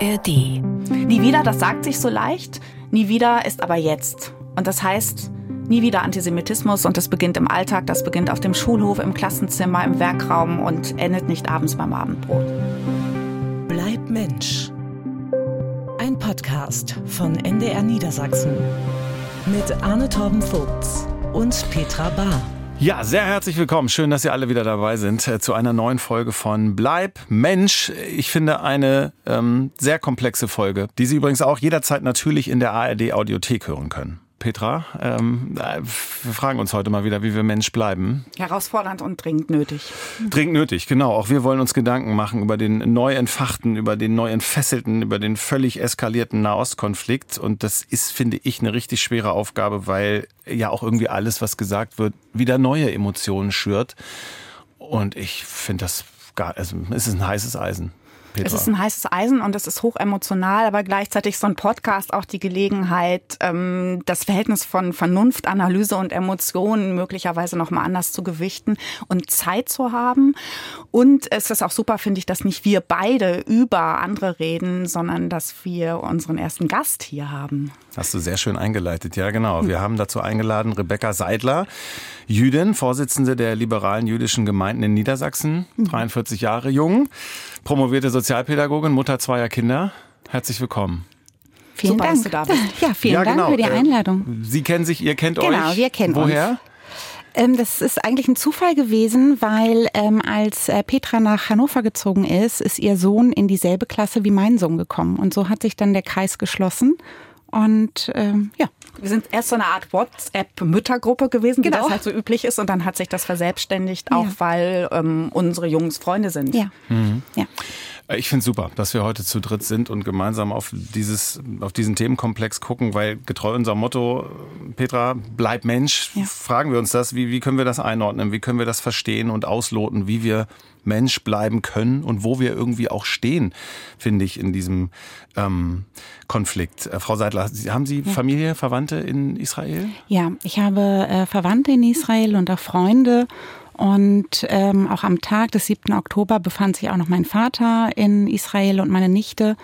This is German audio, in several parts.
ARD. Nie wieder, das sagt sich so leicht. Nie wieder ist aber jetzt. Und das heißt, nie wieder Antisemitismus und das beginnt im Alltag, das beginnt auf dem Schulhof, im Klassenzimmer, im Werkraum und endet nicht abends beim Abendbrot. Bleib Mensch. Ein Podcast von NDR Niedersachsen mit Arne Torben Vogts und Petra Bahr. Ja, sehr herzlich willkommen. Schön, dass ihr alle wieder dabei sind äh, zu einer neuen Folge von Bleib Mensch. Ich finde eine ähm, sehr komplexe Folge, die Sie übrigens auch jederzeit natürlich in der ARD Audiothek hören können. Petra, ähm, äh, wir fragen uns heute mal wieder, wie wir Mensch bleiben. Herausfordernd und dringend nötig. Dringend nötig, genau. Auch wir wollen uns Gedanken machen über den neu entfachten, über den neu entfesselten, über den völlig eskalierten Nahostkonflikt. Und das ist, finde ich, eine richtig schwere Aufgabe, weil ja auch irgendwie alles, was gesagt wird, wieder neue Emotionen schürt. Und ich finde das gar, also es ist ein heißes Eisen. Petra. Es ist ein heißes Eisen und es ist hoch emotional, aber gleichzeitig so ein Podcast auch die Gelegenheit, ähm, das Verhältnis von Vernunft, Analyse und Emotionen möglicherweise nochmal anders zu gewichten und Zeit zu haben. Und es ist auch super, finde ich, dass nicht wir beide über andere reden, sondern dass wir unseren ersten Gast hier haben. Hast du sehr schön eingeleitet, ja genau. Wir haben dazu eingeladen Rebecca Seidler, Jüdin, Vorsitzende der liberalen jüdischen Gemeinden in Niedersachsen, 43 Jahre jung, promovierte Sozialpädagogin, Mutter zweier Kinder. Herzlich willkommen. Vielen Super, Dank. dass du da bist. Ja, vielen ja, Dank genau. für die Äh, Einladung. Sie kennen sich, ihr kennt euch. Genau, wir kennen Woher? uns. Ähm, das ist eigentlich ein Zufall gewesen, weil ähm, als äh, Petra nach Hannover gezogen ist, ist ihr Sohn in dieselbe Klasse wie mein Sohn gekommen. Und so hat sich dann der Kreis geschlossen. Und ähm, ja, Wir sind erst so eine Art WhatsApp-Müttergruppe gewesen, wie Genau. das halt so üblich ist. Und dann hat sich das verselbstständigt, auch Ja. weil ähm, unsere Jungs Freunde sind. ja, Mhm. ja. Äh, Ich finde super, dass wir heute zu dritt sind und gemeinsam auf dieses, auf diesen Themenkomplex gucken, weil getreu unserem Motto, Petra, bleib Mensch, Ja. fragen wir uns das, wie, wie können wir das einordnen, wie können wir das verstehen und ausloten, wie wir Mensch bleiben können und wo wir irgendwie auch stehen, finde ich, in diesem ähm, Konflikt. Äh, Frau Seidler, haben Sie Familie, Verwandte in Israel? Ja, ich habe äh, Verwandte in Israel und auch Freunde. Und ähm, auch am Tag des 7. Oktober befand sich auch noch mein Vater in Israel und meine Nichte.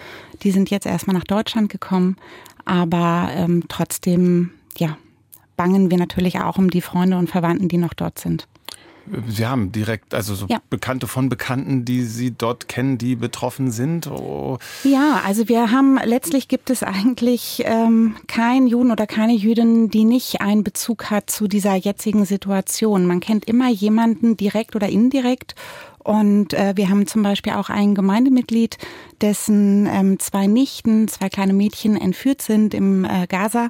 Die sind jetzt erstmal nach Deutschland gekommen. Aber ähm, trotzdem, ja, bangen wir natürlich auch um die Freunde und Verwandten, die noch dort sind. Sie haben direkt, also so Ja. Bekannte von Bekannten, die Sie dort kennen, die betroffen sind? Oh. Ja, also wir haben, letztlich gibt es eigentlich ähm, keinen Juden oder keine Jüdin, die nicht einen Bezug hat zu dieser jetzigen Situation. Man kennt immer jemanden direkt oder indirekt. Und äh, wir haben zum Beispiel auch ein Gemeindemitglied, dessen ähm, zwei Nichten, zwei kleine Mädchen entführt sind im äh, Gaza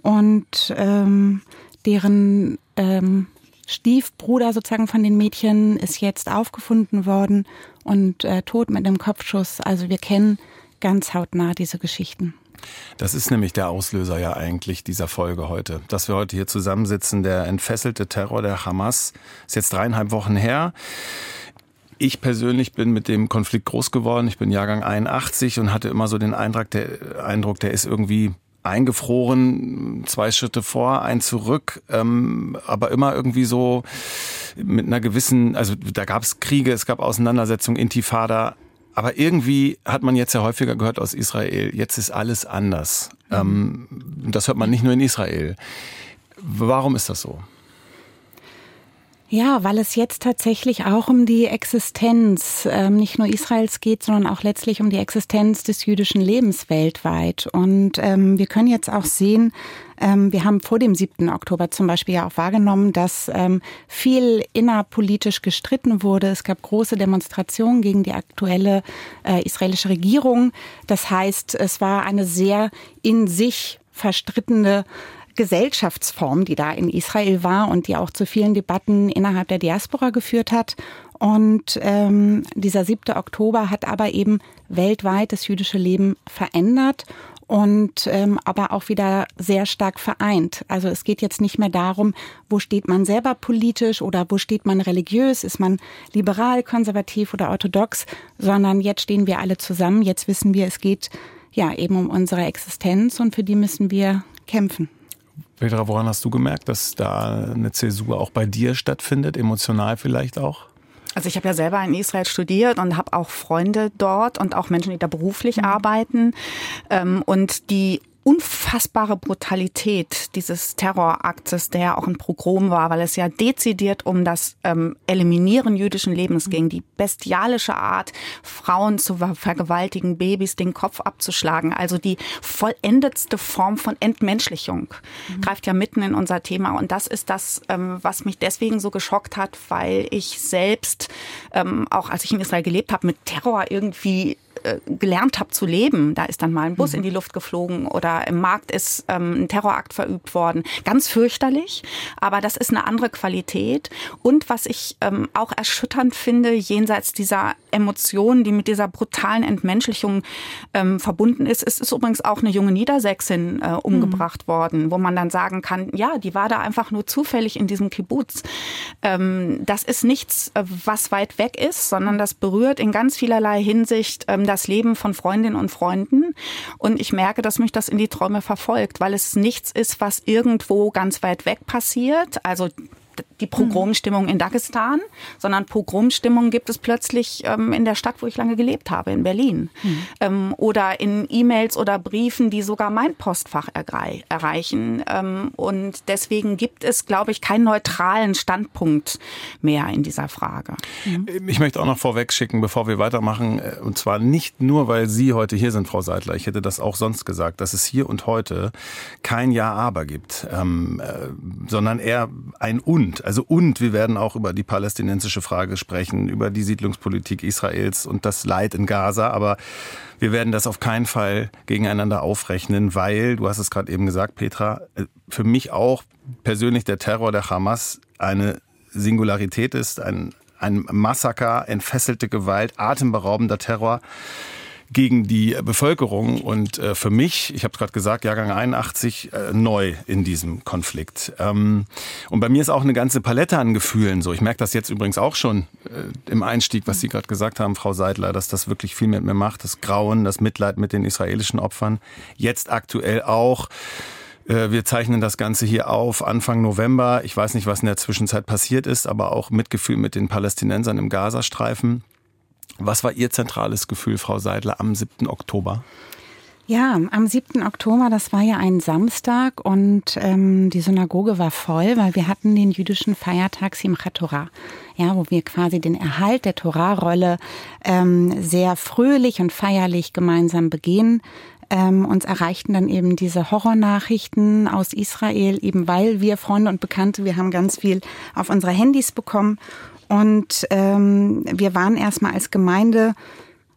und ähm, deren ähm, Stiefbruder sozusagen von den Mädchen ist jetzt aufgefunden worden und äh, tot mit einem Kopfschuss. Also wir kennen ganz hautnah diese Geschichten. Das ist nämlich der Auslöser ja eigentlich dieser Folge heute. Dass wir heute hier zusammensitzen, der entfesselte Terror der Hamas, ist jetzt dreieinhalb Wochen her. Ich persönlich bin mit dem Konflikt groß geworden. Ich bin Jahrgang 81 und hatte immer so den Eindruck, der, Eindruck, der ist irgendwie eingefroren, zwei Schritte vor, ein zurück, ähm, aber immer irgendwie so mit einer gewissen, also da gab es Kriege, es gab Auseinandersetzungen, Intifada, aber irgendwie hat man jetzt ja häufiger gehört aus Israel, jetzt ist alles anders. Ähm, das hört man nicht nur in Israel. Warum ist das so? Ja, weil es jetzt tatsächlich auch um die Existenz ähm, nicht nur Israels geht, sondern auch letztlich um die Existenz des jüdischen Lebens weltweit. Und ähm, wir können jetzt auch sehen, ähm, wir haben vor dem 7. Oktober zum Beispiel ja auch wahrgenommen, dass ähm, viel innerpolitisch gestritten wurde. Es gab große Demonstrationen gegen die aktuelle äh, israelische Regierung. Das heißt, es war eine sehr in sich verstrittene Gesellschaftsform, die da in Israel war und die auch zu vielen Debatten innerhalb der Diaspora geführt hat. Und ähm, dieser 7. Oktober hat aber eben weltweit das jüdische Leben verändert und ähm, aber auch wieder sehr stark vereint. Also es geht jetzt nicht mehr darum, wo steht man selber politisch oder wo steht man religiös, ist man liberal, konservativ oder orthodox, sondern jetzt stehen wir alle zusammen. Jetzt wissen wir, es geht ja eben um unsere Existenz und für die müssen wir kämpfen. Petra, woran hast du gemerkt, dass da eine Zäsur auch bei dir stattfindet, emotional vielleicht auch? Also ich habe ja selber in Israel studiert und habe auch Freunde dort und auch Menschen, die da beruflich mhm. arbeiten. Ähm, und die unfassbare Brutalität dieses Terroraktes, der ja auch ein Programm war, weil es ja dezidiert um das ähm, Eliminieren jüdischen Lebens ging, die bestialische Art, Frauen zu vergewaltigen, Babys den Kopf abzuschlagen, also die vollendetste Form von Entmenschlichung, mhm. greift ja mitten in unser Thema. Und das ist das, ähm, was mich deswegen so geschockt hat, weil ich selbst, ähm, auch als ich in Israel gelebt habe, mit Terror irgendwie gelernt habe zu leben. Da ist dann mal ein Bus mhm. in die Luft geflogen oder im Markt ist ähm, ein Terrorakt verübt worden. Ganz fürchterlich, aber das ist eine andere Qualität. Und was ich ähm, auch erschütternd finde, jenseits dieser Emotionen, die mit dieser brutalen Entmenschlichung ähm, verbunden ist, ist, ist übrigens auch eine junge Niedersächsin äh, umgebracht mhm. worden, wo man dann sagen kann, ja, die war da einfach nur zufällig in diesem Kibbutz. Ähm, das ist nichts, äh, was weit weg ist, sondern das berührt in ganz vielerlei Hinsicht ähm, das Leben von Freundinnen und Freunden. Und ich merke, dass mich das in die Träume verfolgt, weil es nichts ist, was irgendwo ganz weit weg passiert. Also die Pogromstimmung in Dagestan, sondern Pogromstimmung gibt es plötzlich ähm, in der Stadt, wo ich lange gelebt habe, in Berlin. Mhm. Ähm, oder in E-Mails oder Briefen, die sogar mein Postfach erreichen. Ähm, und deswegen gibt es, glaube ich, keinen neutralen Standpunkt mehr in dieser Frage. Mhm. Ich möchte auch noch vorweg schicken, bevor wir weitermachen, äh, und zwar nicht nur, weil Sie heute hier sind, Frau Seidler, ich hätte das auch sonst gesagt, dass es hier und heute kein Ja-Aber gibt, ähm, äh, sondern eher ein Und. Also und wir werden auch über die palästinensische Frage sprechen, über die Siedlungspolitik Israels und das Leid in Gaza. Aber wir werden das auf keinen Fall gegeneinander aufrechnen, weil, du hast es gerade eben gesagt, Petra, äh, für mich auch persönlich der Terror der Hamas eine Singularität ist, ein, ein Massaker, entfesselte Gewalt, atemberaubender Terror gegen die Bevölkerung und äh, für mich, ich habe gerade gesagt, Jahrgang 81, äh, neu in diesem Konflikt. Ähm, und bei mir ist auch eine ganze Palette an Gefühlen so. Ich merke das jetzt übrigens auch schon äh, im Einstieg, was Sie gerade gesagt haben, Frau Seidler, dass das wirklich viel mit mir macht. Das Grauen, das Mitleid mit den israelischen Opfern. Jetzt aktuell auch äh, wir zeichnen das Ganze hier auf Anfang November. Ich weiß nicht, was in der Zwischenzeit passiert ist, aber auch Mitgefühl mit den Palästinensern im Gazastreifen. Was war Ihr zentrales Gefühl, Frau Seidler, am 7. Oktober? Ja, am 7. Oktober, das war ja ein Samstag und ähm, die Synagoge war voll, weil wir hatten den jüdischen Feiertag Simchat Torah, ja, wo wir quasi den Erhalt der Torah-Rolle ähm, sehr fröhlich und feierlich gemeinsam begehen. Ähm, uns erreichten dann eben diese Horrornachrichten aus Israel, eben weil wir Freunde und Bekannte, wir haben ganz viel auf unsere Handys bekommen und ähm, wir waren erstmal als Gemeinde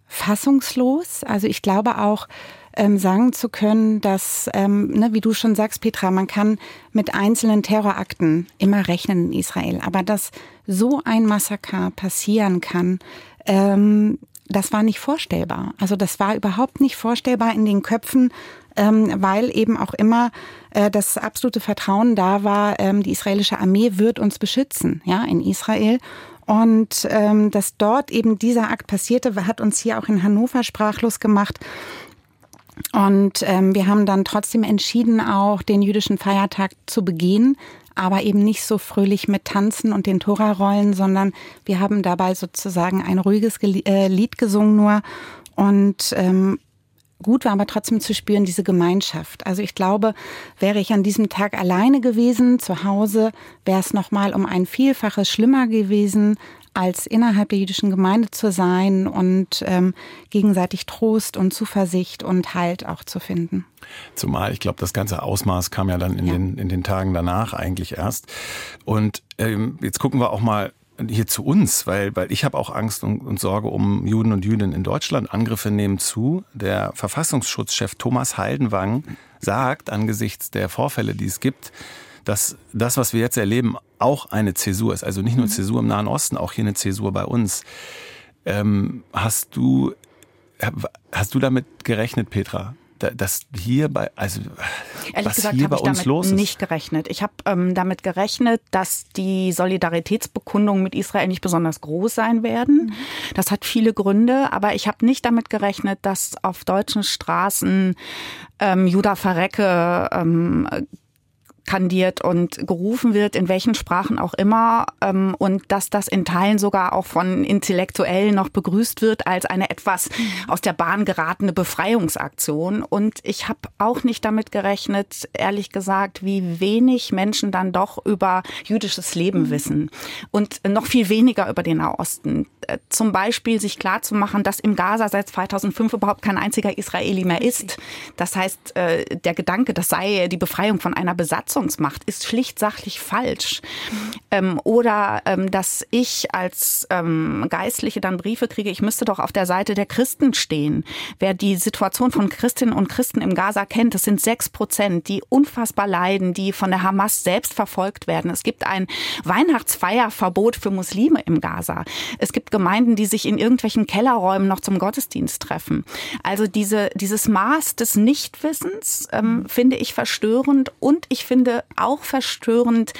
fassungslos. Also ich glaube auch, ähm, sagen zu können, dass, ähm, ne, wie du schon sagst, Petra, man kann mit einzelnen Terrorakten immer rechnen in Israel. Aber dass so ein Massaker passieren kann, ähm, das war nicht vorstellbar. Also das war überhaupt nicht vorstellbar in den Köpfen, ähm, weil eben auch immer äh, das absolute Vertrauen da war, ähm, die israelische Armee wird uns beschützen, ja, in Israel. Und ähm, dass dort eben dieser Akt passierte, hat uns hier auch in Hannover sprachlos gemacht. Und ähm, wir haben dann trotzdem entschieden, auch den jüdischen Feiertag zu begehen, aber eben nicht so fröhlich mit Tanzen und den Tora-Rollen, sondern wir haben dabei sozusagen ein ruhiges äh, Lied gesungen nur und ähm, gut war aber trotzdem zu spüren, diese Gemeinschaft. Also ich glaube, wäre ich an diesem Tag alleine gewesen, zu Hause, wäre es nochmal um ein Vielfaches schlimmer gewesen, als innerhalb der jüdischen Gemeinde zu sein und ähm, gegenseitig Trost und Zuversicht und Halt auch zu finden. Zumal, ich glaube, das ganze Ausmaß kam ja dann in, ja. Den, in den Tagen danach eigentlich erst. Und ähm, jetzt gucken wir auch mal hier zu uns, weil, weil ich habe auch Angst und, und Sorge um Juden und Jüdinnen in Deutschland. Angriffe nehmen zu. Der Verfassungsschutzchef Thomas Haldenwang sagt angesichts der Vorfälle, die es gibt, dass das, was wir jetzt erleben, auch eine Zäsur ist. Also nicht nur mhm. Zäsur im Nahen Osten, auch hier eine Zäsur bei uns. Ähm, hast du hast du damit gerechnet, Petra? Dass hier bei, also Ehrlich was gesagt, hier bei uns los ist? nicht gerechnet. Ich habe ähm, damit gerechnet, dass die Solidaritätsbekundungen mit Israel nicht besonders groß sein werden. Mhm. Das hat viele Gründe, aber ich habe nicht damit gerechnet, dass auf deutschen Straßen ähm, Juda Verrecke ähm, skandiert und gerufen wird, in welchen Sprachen auch immer, ähm, und dass das in Teilen sogar auch von Intellektuellen noch begrüßt wird als eine etwas aus der Bahn geratene Befreiungsaktion. Und ich habe auch nicht damit gerechnet, ehrlich gesagt, wie wenig Menschen dann doch über jüdisches Leben wissen und noch viel weniger über den Nahosten. Äh, zum Beispiel sich klarzumachen, dass im Gaza seit 2005 überhaupt kein einziger Israeli mehr ist. Das heißt, äh, der Gedanke, das sei die Befreiung von einer Besatzungsmacht, ist schlicht sachlich falsch. Ähm, oder ähm, dass ich als ähm, Geistliche dann Briefe kriege, ich müsste doch auf der Seite der Christen stehen. Wer die Situation von Christinnen und Christen im Gaza kennt, das sind sechs Prozent, die unfassbar leiden, die von der Hamas selbst verfolgt werden. Es gibt ein Weihnachtsfeierverbot für Muslime im Gaza. Es gibt Gemeinden, die sich in irgendwelchen Kellerräumen noch zum Gottesdienst treffen. Also diese, dieses Maß des Nichtwissens ähm, finde ich verstörend und ich finde auch verstörend,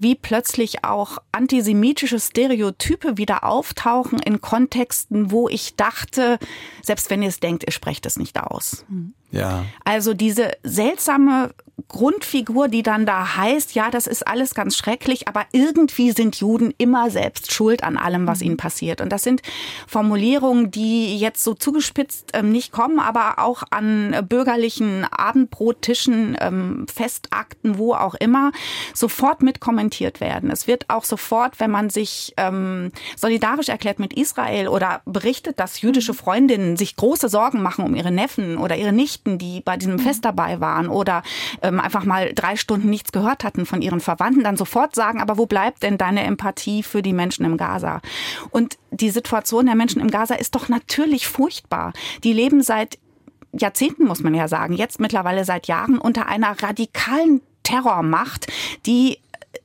wie plötzlich auch antisemitische Stereotype wieder auftauchen in Kontexten, wo ich dachte, selbst wenn ihr es denkt, ihr sprecht es nicht aus. Ja. Also diese seltsame Grundfigur, die dann da heißt, ja, das ist alles ganz schrecklich, aber irgendwie sind Juden immer selbst schuld an allem, was ihnen passiert. Und das sind Formulierungen, die jetzt so zugespitzt ähm, nicht kommen, aber auch an bürgerlichen Abendbrottischen, ähm, Festakten, wo auch immer, sofort mitkommentiert werden. Es wird auch sofort, wenn man sich ähm, solidarisch erklärt mit Israel oder berichtet, dass jüdische Freundinnen sich große Sorgen machen um ihre Neffen oder ihre Nichten, die bei diesem Fest dabei waren oder ähm, einfach mal drei Stunden nichts gehört hatten von ihren Verwandten, dann sofort sagen, aber wo bleibt denn deine Empathie für die Menschen im Gaza? Und die Situation der Menschen im Gaza ist doch natürlich furchtbar. Die leben seit Jahrzehnten, muss man ja sagen, jetzt mittlerweile seit Jahren unter einer radikalen Terrormacht, die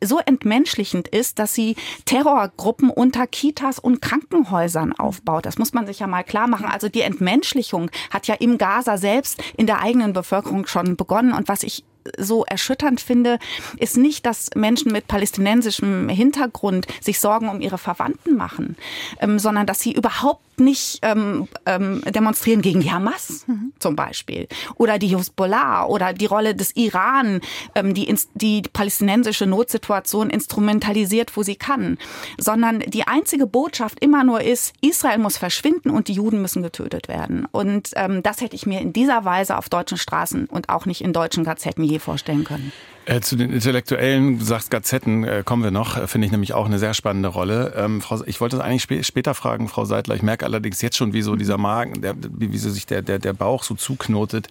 so entmenschlichend ist, dass sie Terrorgruppen unter Kitas und Krankenhäusern aufbaut. Das muss man sich ja mal klar machen. Also die Entmenschlichung hat ja im Gaza selbst in der eigenen Bevölkerung schon begonnen. Und was ich so erschütternd finde, ist nicht, dass Menschen mit palästinensischem Hintergrund sich Sorgen um ihre Verwandten machen, ähm, sondern dass sie überhaupt nicht ähm, ähm, demonstrieren gegen die Hamas mhm. zum Beispiel oder die Hezbollah oder die Rolle des Iran, ähm, die die palästinensische Notsituation instrumentalisiert, wo sie kann, sondern die einzige Botschaft immer nur ist, Israel muss verschwinden und die Juden müssen getötet werden. Und ähm, das hätte ich mir in dieser Weise auf deutschen Straßen und auch nicht in deutschen Gazetten je vorstellen können. Äh, zu den Intellektuellen, du sagst Gazetten, äh, kommen wir noch, äh, finde ich nämlich auch eine sehr spannende Rolle. Ähm, Frau, ich wollte das eigentlich spä später fragen, Frau Seidler. Ich merke allerdings jetzt schon, wie so dieser Magen, der, wie, wie so sich der, der, der Bauch so zuknotet.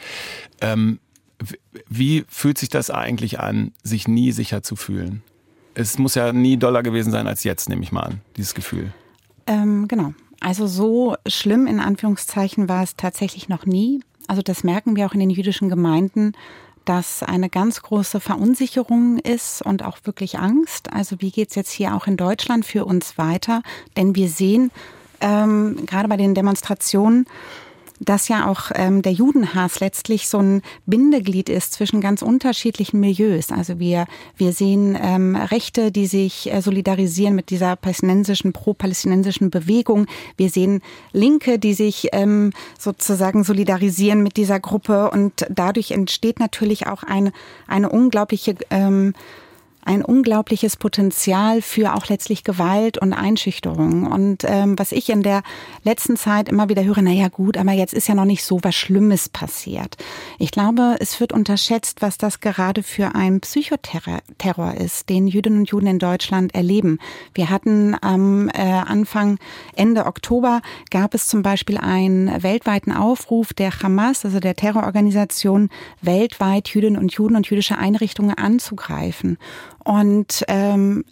Ähm, wie fühlt sich das eigentlich an, sich nie sicher zu fühlen? Es muss ja nie doller gewesen sein als jetzt, nehme ich mal an, dieses Gefühl. Ähm, genau. Also so schlimm in Anführungszeichen war es tatsächlich noch nie. Also das merken wir auch in den jüdischen Gemeinden dass eine ganz große Verunsicherung ist und auch wirklich Angst. Also wie geht es jetzt hier auch in Deutschland für uns weiter? Denn wir sehen ähm, gerade bei den Demonstrationen, dass ja auch ähm, der Judenhass letztlich so ein Bindeglied ist zwischen ganz unterschiedlichen Milieus. Also wir, wir sehen ähm, Rechte, die sich äh, solidarisieren mit dieser palästinensischen, pro-palästinensischen Bewegung. Wir sehen Linke, die sich ähm, sozusagen solidarisieren mit dieser Gruppe. Und dadurch entsteht natürlich auch eine, eine unglaubliche ähm, ein unglaubliches Potenzial für auch letztlich Gewalt und Einschüchterung. Und ähm, was ich in der letzten Zeit immer wieder höre, na ja gut, aber jetzt ist ja noch nicht so was Schlimmes passiert. Ich glaube, es wird unterschätzt, was das gerade für ein Psychoterror ist, den Jüdinnen und Juden in Deutschland erleben. Wir hatten am äh, Anfang, Ende Oktober gab es zum Beispiel einen weltweiten Aufruf der Hamas, also der Terrororganisation, weltweit Jüdinnen und Juden und jüdische Einrichtungen anzugreifen. Und ähm,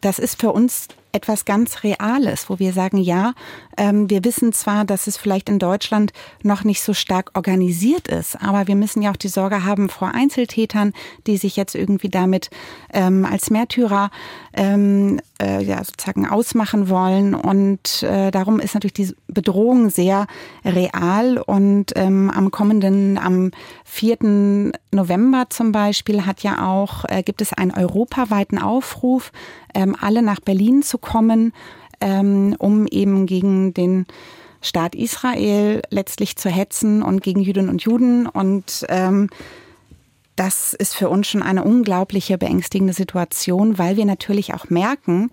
das ist für uns etwas ganz Reales, wo wir sagen, ja, ähm, wir wissen zwar, dass es vielleicht in Deutschland noch nicht so stark organisiert ist, aber wir müssen ja auch die Sorge haben vor Einzeltätern, die sich jetzt irgendwie damit ähm, als Märtyrer ähm, äh, ja, sozusagen ausmachen wollen. Und äh, darum ist natürlich die Bedrohung sehr real. Und ähm, am kommenden, am 4. November zum Beispiel hat ja auch, äh, gibt es einen europaweiten Aufruf, ähm, alle nach Berlin zu kommen, ähm, um eben gegen den Staat Israel letztlich zu hetzen und gegen Jüdinnen und Juden. Und ähm, das ist für uns schon eine unglaubliche beängstigende Situation, weil wir natürlich auch merken,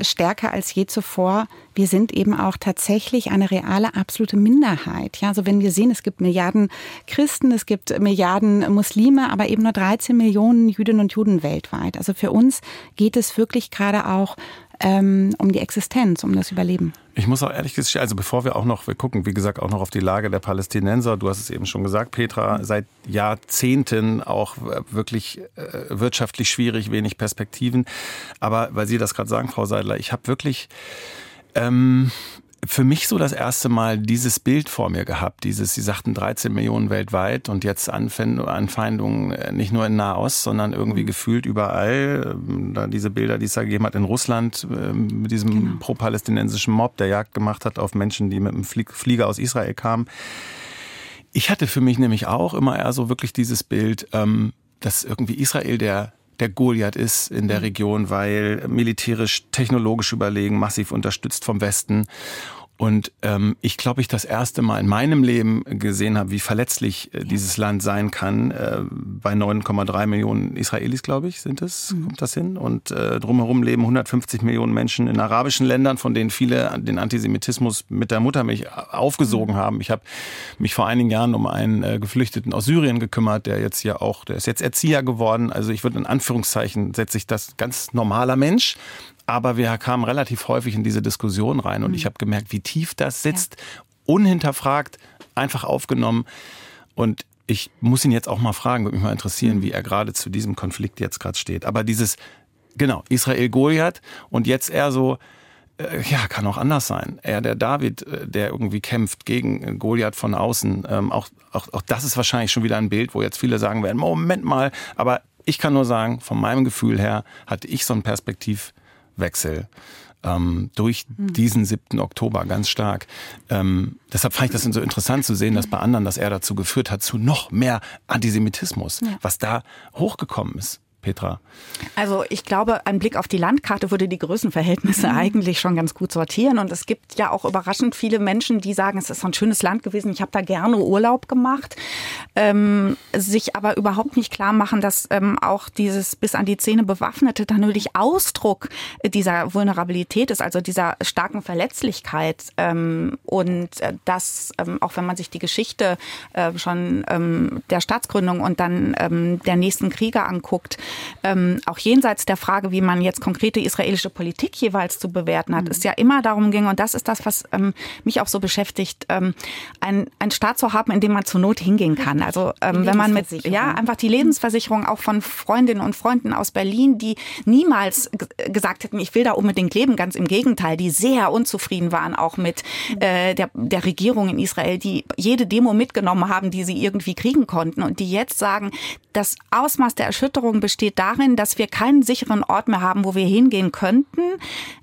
stärker als je zuvor. Wir sind eben auch tatsächlich eine reale, absolute Minderheit. Ja, also wenn wir sehen, es gibt Milliarden Christen, es gibt Milliarden Muslime, aber eben nur 13 Millionen Jüdinnen und Juden weltweit. Also für uns geht es wirklich gerade auch ähm, um die Existenz, um das Überleben. Ich muss auch ehrlich gesagt, also bevor wir auch noch, wir gucken, wie gesagt, auch noch auf die Lage der Palästinenser. Du hast es eben schon gesagt, Petra, seit Jahrzehnten auch wirklich äh, wirtschaftlich schwierig, wenig Perspektiven. Aber weil Sie das gerade sagen, Frau Seidler, ich habe wirklich ähm, für mich so das erste Mal dieses Bild vor mir gehabt. Dieses, Sie sagten 13 Millionen weltweit und jetzt Anfeindungen äh, nicht nur in Nahost, sondern irgendwie mhm. gefühlt überall. Ähm, da diese Bilder, die es da gegeben hat in Russland ähm, mit diesem genau. pro-palästinensischen Mob, der Jagd gemacht hat auf Menschen, die mit einem Flieger aus Israel kamen. Ich hatte für mich nämlich auch immer eher so wirklich dieses Bild, ähm, dass irgendwie Israel der der Goliath ist in der mhm. Region, weil militärisch, technologisch überlegen, massiv unterstützt vom Westen. Und ähm, ich glaube, ich das erste Mal in meinem Leben gesehen habe, wie verletzlich äh, dieses Land sein kann. Äh, bei 9,3 Millionen Israelis, glaube ich, sind es, mhm. kommt das hin. Und äh, drumherum leben 150 Millionen Menschen in arabischen Ländern, von denen viele den Antisemitismus mit der Muttermilch aufgesogen mhm. haben. Ich habe mich vor einigen Jahren um einen äh, Geflüchteten aus Syrien gekümmert, der jetzt ja auch, der ist jetzt Erzieher geworden. Also ich würde in Anführungszeichen setze ich das ganz normaler Mensch, aber wir kamen relativ häufig in diese Diskussion rein und mhm. ich habe gemerkt, wie tief das sitzt, ja. unhinterfragt, einfach aufgenommen. Und ich muss ihn jetzt auch mal fragen, würde mich mal interessieren, mhm. wie er gerade zu diesem Konflikt jetzt gerade steht. Aber dieses, genau, Israel-Goliath und jetzt eher so, äh, ja, kann auch anders sein. Er, der David, äh, der irgendwie kämpft gegen Goliath von außen. Ähm, auch, auch, auch das ist wahrscheinlich schon wieder ein Bild, wo jetzt viele sagen werden, Moment mal, aber ich kann nur sagen, von meinem Gefühl her hatte ich so ein Perspektiv, Wechsel ähm, durch mhm. diesen 7. Oktober ganz stark. Ähm, deshalb fand ich das so interessant zu sehen, dass bei anderen das eher dazu geführt hat, zu noch mehr Antisemitismus, ja. was da hochgekommen ist. Petra? Also ich glaube, ein Blick auf die Landkarte würde die Größenverhältnisse mhm. eigentlich schon ganz gut sortieren. Und es gibt ja auch überraschend viele Menschen, die sagen, es ist so ein schönes Land gewesen, ich habe da gerne Urlaub gemacht, ähm, sich aber überhaupt nicht klar machen, dass ähm, auch dieses bis an die Zähne bewaffnete dann natürlich Ausdruck dieser Vulnerabilität ist, also dieser starken Verletzlichkeit. Ähm, und äh, das, ähm, auch wenn man sich die Geschichte äh, schon ähm, der Staatsgründung und dann ähm, der nächsten Kriege anguckt, ähm, auch jenseits der Frage, wie man jetzt konkrete israelische Politik jeweils zu bewerten hat, mhm. es ja immer darum ging, und das ist das, was ähm, mich auch so beschäftigt, ähm, ein, ein Staat zu haben, in dem man zur Not hingehen kann. Also ähm, wenn man mit, ja, einfach die Lebensversicherung auch von Freundinnen und Freunden aus Berlin, die niemals gesagt hätten, ich will da unbedingt leben, ganz im Gegenteil, die sehr unzufrieden waren auch mit äh, der, der Regierung in Israel, die jede Demo mitgenommen haben, die sie irgendwie kriegen konnten und die jetzt sagen, das Ausmaß der Erschütterung besteht darin, dass wir keinen sicheren Ort mehr haben, wo wir hingehen könnten.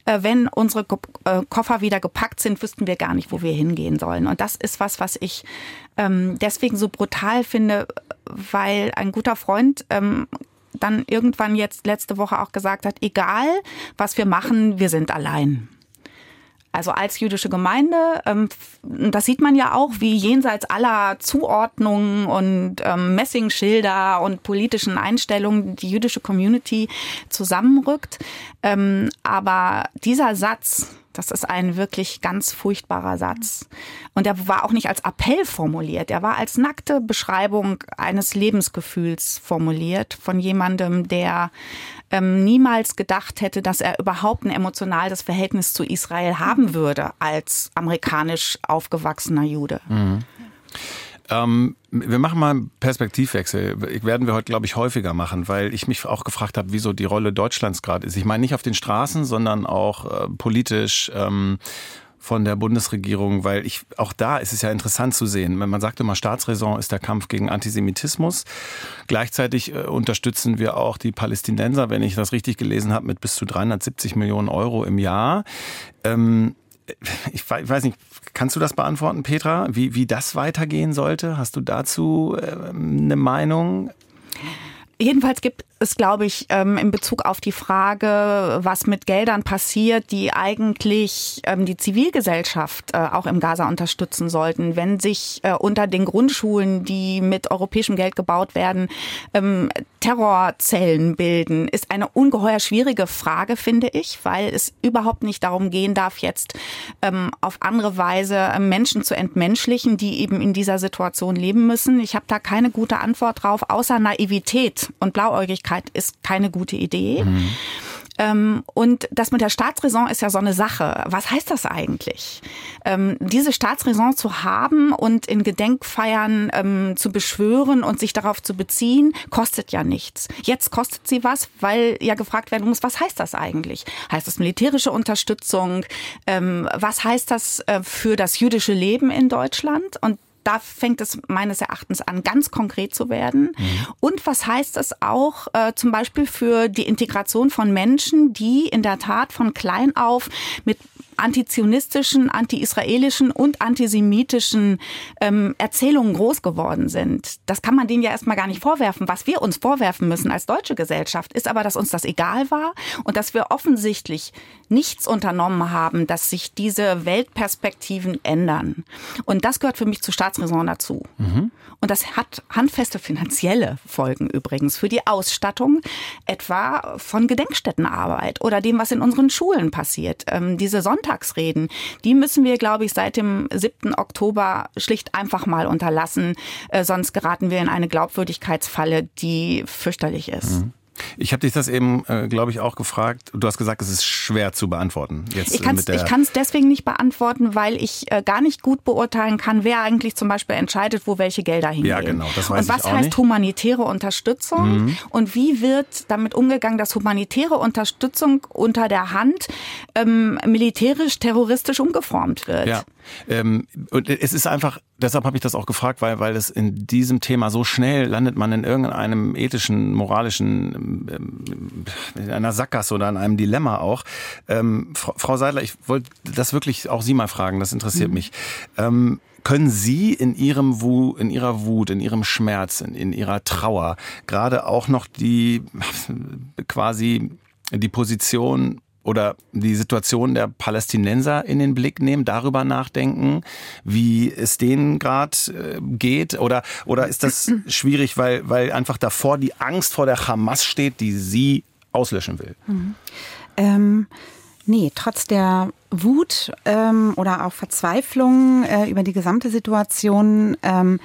Äh, wenn unsere äh, Koffer wieder gepackt sind, wüssten wir gar nicht, wo wir hingehen sollen. Und das ist was, was ich ähm, deswegen so brutal finde, weil ein guter Freund ähm, dann irgendwann jetzt letzte Woche auch gesagt hat, egal was wir machen, wir sind allein. Also als jüdische Gemeinde, ähm, das sieht man ja auch, wie jenseits aller Zuordnungen und ähm, Messingschilder und politischen Einstellungen die jüdische Community zusammenrückt. Ähm, aber dieser Satz, das ist ein wirklich ganz furchtbarer Satz. Und er war auch nicht als Appell formuliert, er war als nackte Beschreibung eines Lebensgefühls formuliert von jemandem, der ähm, niemals gedacht hätte, dass er überhaupt ein emotionales Verhältnis zu Israel haben würde als amerikanisch aufgewachsener Jude. Mhm. Ähm, wir machen mal einen Perspektivwechsel. Werden wir heute, glaube ich, häufiger machen, weil ich mich auch gefragt habe, wieso die Rolle Deutschlands gerade ist. Ich meine nicht auf den Straßen, sondern auch äh, politisch. Ähm, von der Bundesregierung, weil ich auch da ist es ja interessant zu sehen. Man sagt immer, Staatsräson ist der Kampf gegen Antisemitismus. Gleichzeitig äh, unterstützen wir auch die Palästinenser, wenn ich das richtig gelesen habe, mit bis zu 370 Millionen Euro im Jahr. Ähm, ich weiß nicht, kannst du das beantworten, Petra, wie, wie das weitergehen sollte? Hast du dazu äh, eine Meinung? Jedenfalls gibt ist, glaube ich, ähm, in Bezug auf die Frage, was mit Geldern passiert, die eigentlich ähm, die Zivilgesellschaft äh, auch im Gaza unterstützen sollten. Wenn sich äh, unter den Grundschulen, die mit europäischem Geld gebaut werden, ähm, Terrorzellen bilden, ist eine ungeheuer schwierige Frage, finde ich, weil es überhaupt nicht darum gehen darf, jetzt auf andere Weise Menschen zu entmenschlichen, die eben in dieser Situation leben müssen. Ich habe da keine gute Antwort drauf, außer Naivität und Blauäugigkeit Öffentlichkeit ist keine gute Idee. Mhm. Ähm, und das mit der Staatsräson ist ja so eine Sache. Was heißt das eigentlich? Ähm, diese Staatsräson zu haben und in Gedenkfeiern ähm, zu beschwören und sich darauf zu beziehen, kostet ja nichts. Jetzt kostet sie was, weil ja gefragt werden muss, was heißt das eigentlich? Heißt das militärische Unterstützung? was heißt das äh, für das jüdische Leben in Deutschland? Und da fängt es meines Erachtens an, ganz konkret zu werden. Mhm. Und was heißt es auch äh, zum Beispiel für die Integration von Menschen, die in der Tat von klein auf mit antizionistischen, anti-israelischen und antisemitischen ähm, Erzählungen groß geworden sind. Das kann man denen ja erstmal gar nicht vorwerfen. Was wir uns vorwerfen müssen als deutsche Gesellschaft, ist aber, dass uns das egal war und dass wir offensichtlich nichts unternommen haben, dass sich diese Weltperspektiven ändern. Und das gehört für mich zu Staatsräson dazu. Mhm. Und das hat handfeste finanzielle Folgen übrigens für die Ausstattung etwa von Gedenkstättenarbeit oder dem, was in unseren Schulen passiert. Ähm, diese Sonntagsreden, die müssen wir, glaube ich, seit dem 7. Oktober schlicht einfach mal unterlassen. Äh, sonst geraten wir in eine Glaubwürdigkeitsfalle, die fürchterlich ist. Mhm. Ich habe dich das eben, äh, glaube ich, auch gefragt. Du hast gesagt, es ist schwer zu beantworten. Jetzt ich kann es deswegen nicht beantworten, weil ich äh, gar nicht gut beurteilen kann, wer eigentlich zum Beispiel entscheidet, wo welche Gelder hingehen. Ja, genau. Das weiß und was ich auch heißt nicht. humanitäre Unterstützung mhm. und wie wird damit umgegangen, dass humanitäre Unterstützung unter der Hand ähm, militärisch, terroristisch umgeformt wird? Ja. Ähm, und es ist einfach, deshalb habe ich das auch gefragt, weil, weil es in diesem Thema so schnell landet man in irgendeinem ethischen, moralischen, ähm, in einer Sackgasse oder in einem Dilemma auch. Ähm, Frau, Frau Seidler, ich wollte das wirklich auch Sie mal fragen, das interessiert mhm. mich. Ähm, können Sie in Ihrem Wut, in Ihrer Wut, in Ihrem Schmerz, in, in Ihrer Trauer gerade auch noch die quasi die Position oder die Situation der Palästinenser in den Blick nehmen, darüber nachdenken, wie es denen gerade äh, geht? Oder, oder ist das schwierig, weil, weil einfach davor die Angst vor der Hamas steht, die sie auslöschen will? Mhm. Ähm Nee, trotz der Wut ähm, oder auch Verzweiflung äh, über die gesamte Situation ähm,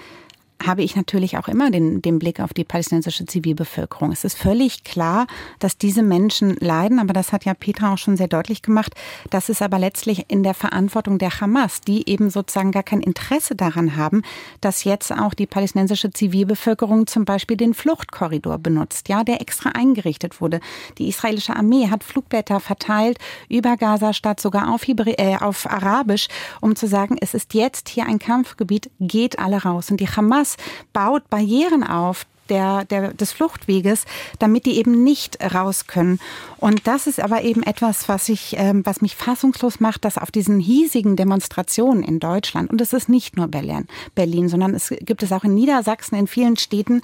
habe ich natürlich auch immer den, den Blick auf die palästinensische Zivilbevölkerung. Es ist völlig klar, dass diese Menschen leiden, aber das hat ja Petra auch schon sehr deutlich gemacht. Das ist aber letztlich in der Verantwortung der Hamas, die eben sozusagen gar kein Interesse daran haben, dass jetzt auch die palästinensische Zivilbevölkerung zum Beispiel den Fluchtkorridor benutzt, ja, der extra eingerichtet wurde. Die israelische Armee hat Flugblätter verteilt über Gaza-Stadt, sogar auf, Hebr äh, auf Arabisch, um zu sagen, es ist jetzt hier ein Kampfgebiet, geht alle raus. Und die Hamas baut Barrieren auf, der, der, des Fluchtweges, damit die eben nicht raus können. Und das ist aber eben etwas, was, ich, ähm, was mich fassungslos macht, dass auf diesen hiesigen Demonstrationen in Deutschland, und es ist nicht nur Berlin, Berlin sondern es gibt es auch in Niedersachsen, in vielen Städten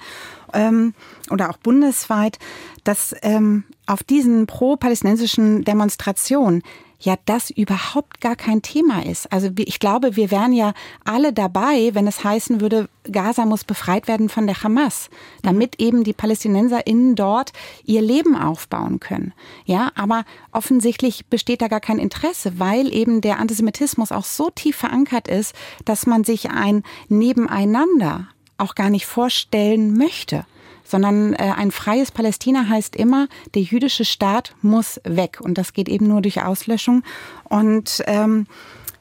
ähm, oder auch bundesweit, dass ähm, auf diesen pro-palästinensischen Demonstrationen ja das überhaupt gar kein Thema ist. Also ich glaube, wir wären ja alle dabei, wenn es heißen würde, Gaza muss befreit werden von der Hamas, damit eben die PalästinenserInnen dort ihr Leben aufbauen können. Ja, aber offensichtlich besteht da gar kein Interesse, weil eben der Antisemitismus auch so tief verankert ist, dass man sich ein Nebeneinander auch gar nicht vorstellen möchte sondern äh, ein freies Palästina heißt immer, der jüdische Staat muss weg. Und das geht eben nur durch Auslöschung. Und ähm,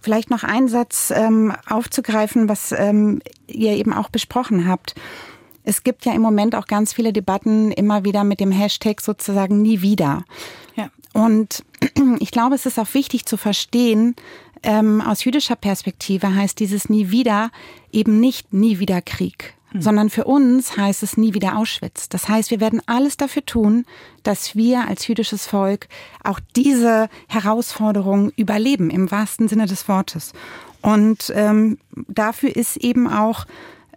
vielleicht noch einen Satz ähm, aufzugreifen, was ähm, ihr eben auch besprochen habt. Es gibt ja im Moment auch ganz viele Debatten immer wieder mit dem Hashtag sozusagen nie wieder. Ja. Und ich glaube, es ist auch wichtig zu verstehen, ähm, aus jüdischer Perspektive heißt dieses nie wieder eben nicht nie wieder Krieg. Hm. sondern für uns heißt es nie wieder Auschwitz. Das heißt, wir werden alles dafür tun, dass wir als jüdisches Volk auch diese Herausforderung überleben, im wahrsten Sinne des Wortes. Und ähm, dafür ist eben auch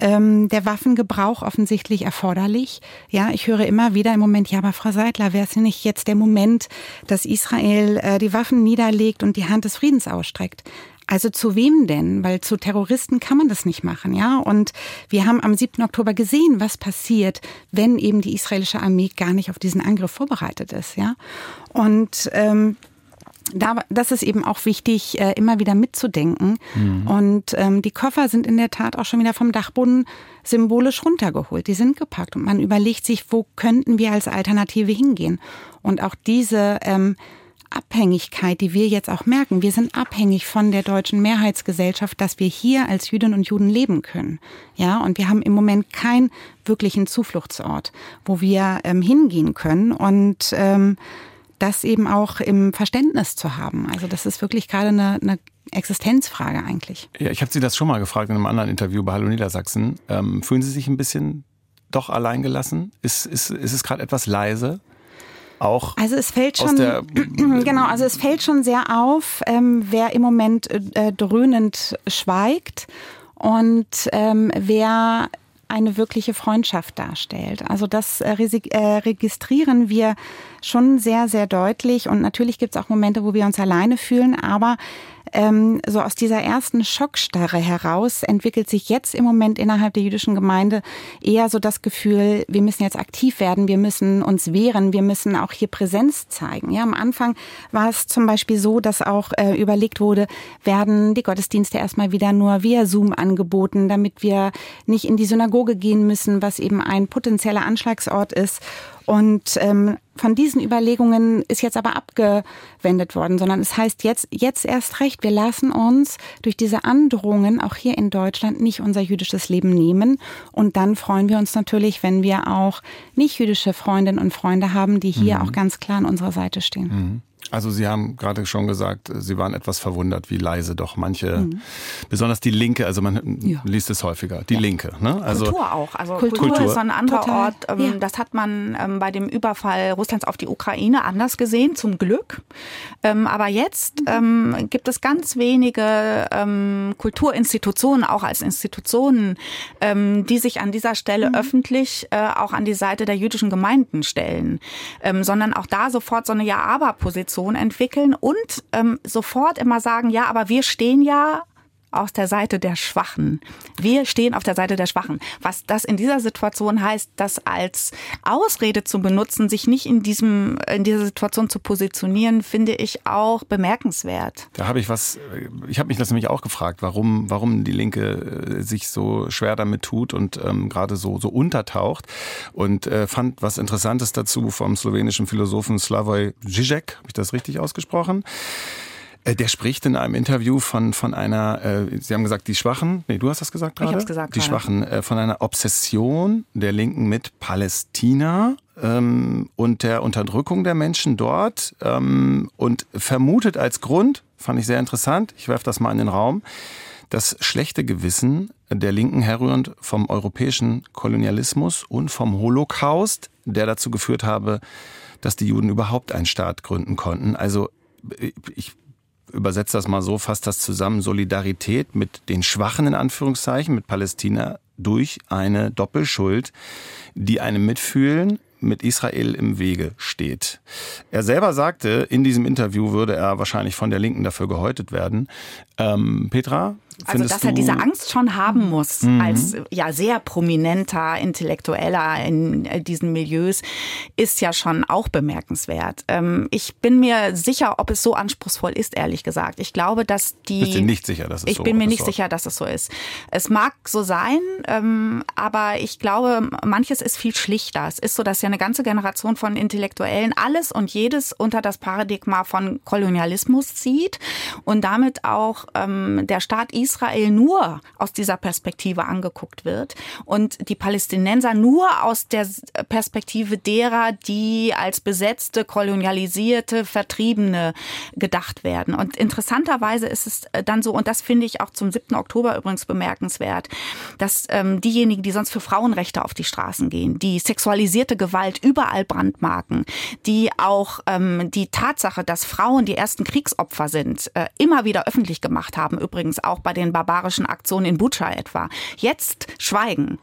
ähm, der Waffengebrauch offensichtlich erforderlich. Ja, ich höre immer wieder im Moment, ja, aber Frau Seidler, wäre es nicht jetzt der Moment, dass Israel äh, die Waffen niederlegt und die Hand des Friedens ausstreckt? Also zu wem denn? Weil zu Terroristen kann man das nicht machen, ja. Und wir haben am 7. Oktober gesehen, was passiert, wenn eben die israelische Armee gar nicht auf diesen Angriff vorbereitet ist, ja. Und ähm, da, das ist eben auch wichtig, äh, immer wieder mitzudenken. Mhm. Und ähm, die Koffer sind in der Tat auch schon wieder vom Dachboden symbolisch runtergeholt. Die sind gepackt und man überlegt sich, wo könnten wir als Alternative hingehen. Und auch diese ähm, Abhängigkeit, die wir jetzt auch merken, wir sind abhängig von der deutschen Mehrheitsgesellschaft, dass wir hier als Jüdinnen und Juden leben können. Ja, und wir haben im Moment keinen wirklichen Zufluchtsort, wo wir ähm, hingehen können. Und ähm, das eben auch im Verständnis zu haben. Also das ist wirklich gerade eine, eine Existenzfrage eigentlich. Ja, ich habe Sie das schon mal gefragt in einem anderen Interview bei Hallo Niedersachsen. Ähm, fühlen Sie sich ein bisschen doch alleingelassen? Ist, ist, ist es gerade etwas leise? Auch also es fällt schon genau also es fällt schon sehr auf ähm, wer im Moment äh, dröhnend schweigt und ähm, wer eine wirkliche Freundschaft darstellt. Also das äh, äh, registrieren wir schon sehr, sehr deutlich. Und natürlich gibt es auch Momente, wo wir uns alleine fühlen, aber ähm, so aus dieser ersten Schockstarre heraus entwickelt sich jetzt im Moment innerhalb der jüdischen Gemeinde eher so das Gefühl, wir müssen jetzt aktiv werden, wir müssen uns wehren, wir müssen auch hier Präsenz zeigen. Ja, am Anfang war es zum Beispiel so, dass auch äh, überlegt wurde, werden die Gottesdienste erstmal wieder nur via Zoom angeboten, damit wir nicht in die Synagoge gehen müssen, was eben ein potenzieller Anschlagsort ist. Und ähm, von diesen Überlegungen ist jetzt aber abgewendet worden, sondern es heißt jetzt, jetzt erst recht, wir lassen uns durch diese Androhungen auch hier in Deutschland nicht unser jüdisches Leben nehmen. Und dann freuen wir uns natürlich, wenn wir auch nicht jüdische Freundinnen und Freunde haben, die hier mhm. auch ganz klar an unserer Seite stehen. Mhm. Also Sie haben gerade schon gesagt, Sie waren etwas verwundert, wie leise doch manche, mhm. besonders die Linke, also man ja. liest es häufiger, die ja. Linke. Ne? Also Kultur auch. Also Kultur, Kultur ist ein anderer Total. Ort. Ähm, ja. Das hat man ähm, bei dem Überfall Russlands auf die Ukraine anders gesehen, zum Glück. Ähm, aber jetzt mhm. gibt es ganz wenige Kulturinstitutionen, auch als Institutionen, die sich an dieser Stelle mhm. öffentlich äh, auch an die Seite der jüdischen Gemeinden stellen, sondern auch da sofort so eine Ja-Aber-Position Position entwickeln und ähm, sofort immer sagen, ja, aber wir stehen ja aus der Seite der Schwachen. Wir stehen auf der Seite der Schwachen. Was das in dieser Situation heißt, das als Ausrede zu benutzen, sich nicht in diesem in dieser Situation zu positionieren, finde ich auch bemerkenswert. Da habe ich was. Ich habe mich das nämlich auch gefragt, warum warum die Linke äh, sich so schwer damit tut und ähm, gerade so so untertaucht und äh, fand was Interessantes dazu vom slowenischen Philosophen Slavoj Žižek. Habe ich das richtig ausgesprochen? Äh, der spricht in einem Interview von, von einer, äh, Sie haben gesagt, die Schwachen, nee, du hast das gesagt gerade? Ich habe gesagt. Die gerade. Schwachen, äh, von einer Obsession der Linken mit Palästina ähm, und der Unterdrückung der Menschen dort ähm, und vermutet als Grund, fand ich sehr interessant, ich werfe das mal in den Raum, das schlechte Gewissen der Linken herrührend vom europäischen Kolonialismus und vom Holocaust, der dazu geführt habe, dass die Juden überhaupt einen Staat gründen konnten. Also ich übersetze das mal so, fasst das zusammen, Solidarität mit den Schwachen in Anführungszeichen, mit Palästina durch eine Doppelschuld, die einem mitfühlen, mit Israel im Wege steht. Er selber sagte, in diesem Interview würde er wahrscheinlich von der Linken dafür gehäutet werden. Ähm, Petra, also, dass er diese Angst schon haben muss, mhm. als ja sehr prominenter Intellektueller in äh, diesen Milieus, ist ja schon auch bemerkenswert. Ähm, ich bin mir sicher, ob es so anspruchsvoll ist, ehrlich gesagt. Ich glaube, dass die. Bist du nicht sicher, dass es ich so Ich bin mir nicht sicher, dass es so ist. Es mag so sein, ähm, aber ich glaube, manches ist viel schlichter. Es ist so, dass ja eine ganze Generation von Intellektuellen alles und jedes unter das Paradigma von Kolonialismus zieht und damit auch ähm, der Staat Israel Israel nur aus dieser Perspektive angeguckt wird und die Palästinenser nur aus der Perspektive derer, die als besetzte, kolonialisierte, Vertriebene gedacht werden. Und interessanterweise ist es dann so, und das finde ich auch zum 7. Oktober übrigens bemerkenswert, dass ähm, diejenigen, die sonst für Frauenrechte auf die Straßen gehen, die sexualisierte Gewalt überall brandmarken, die auch ähm, die Tatsache, dass Frauen die ersten Kriegsopfer sind, äh, immer wieder öffentlich gemacht haben, übrigens auch bei bei den barbarischen Aktionen in Bucha etwa. Jetzt schweigen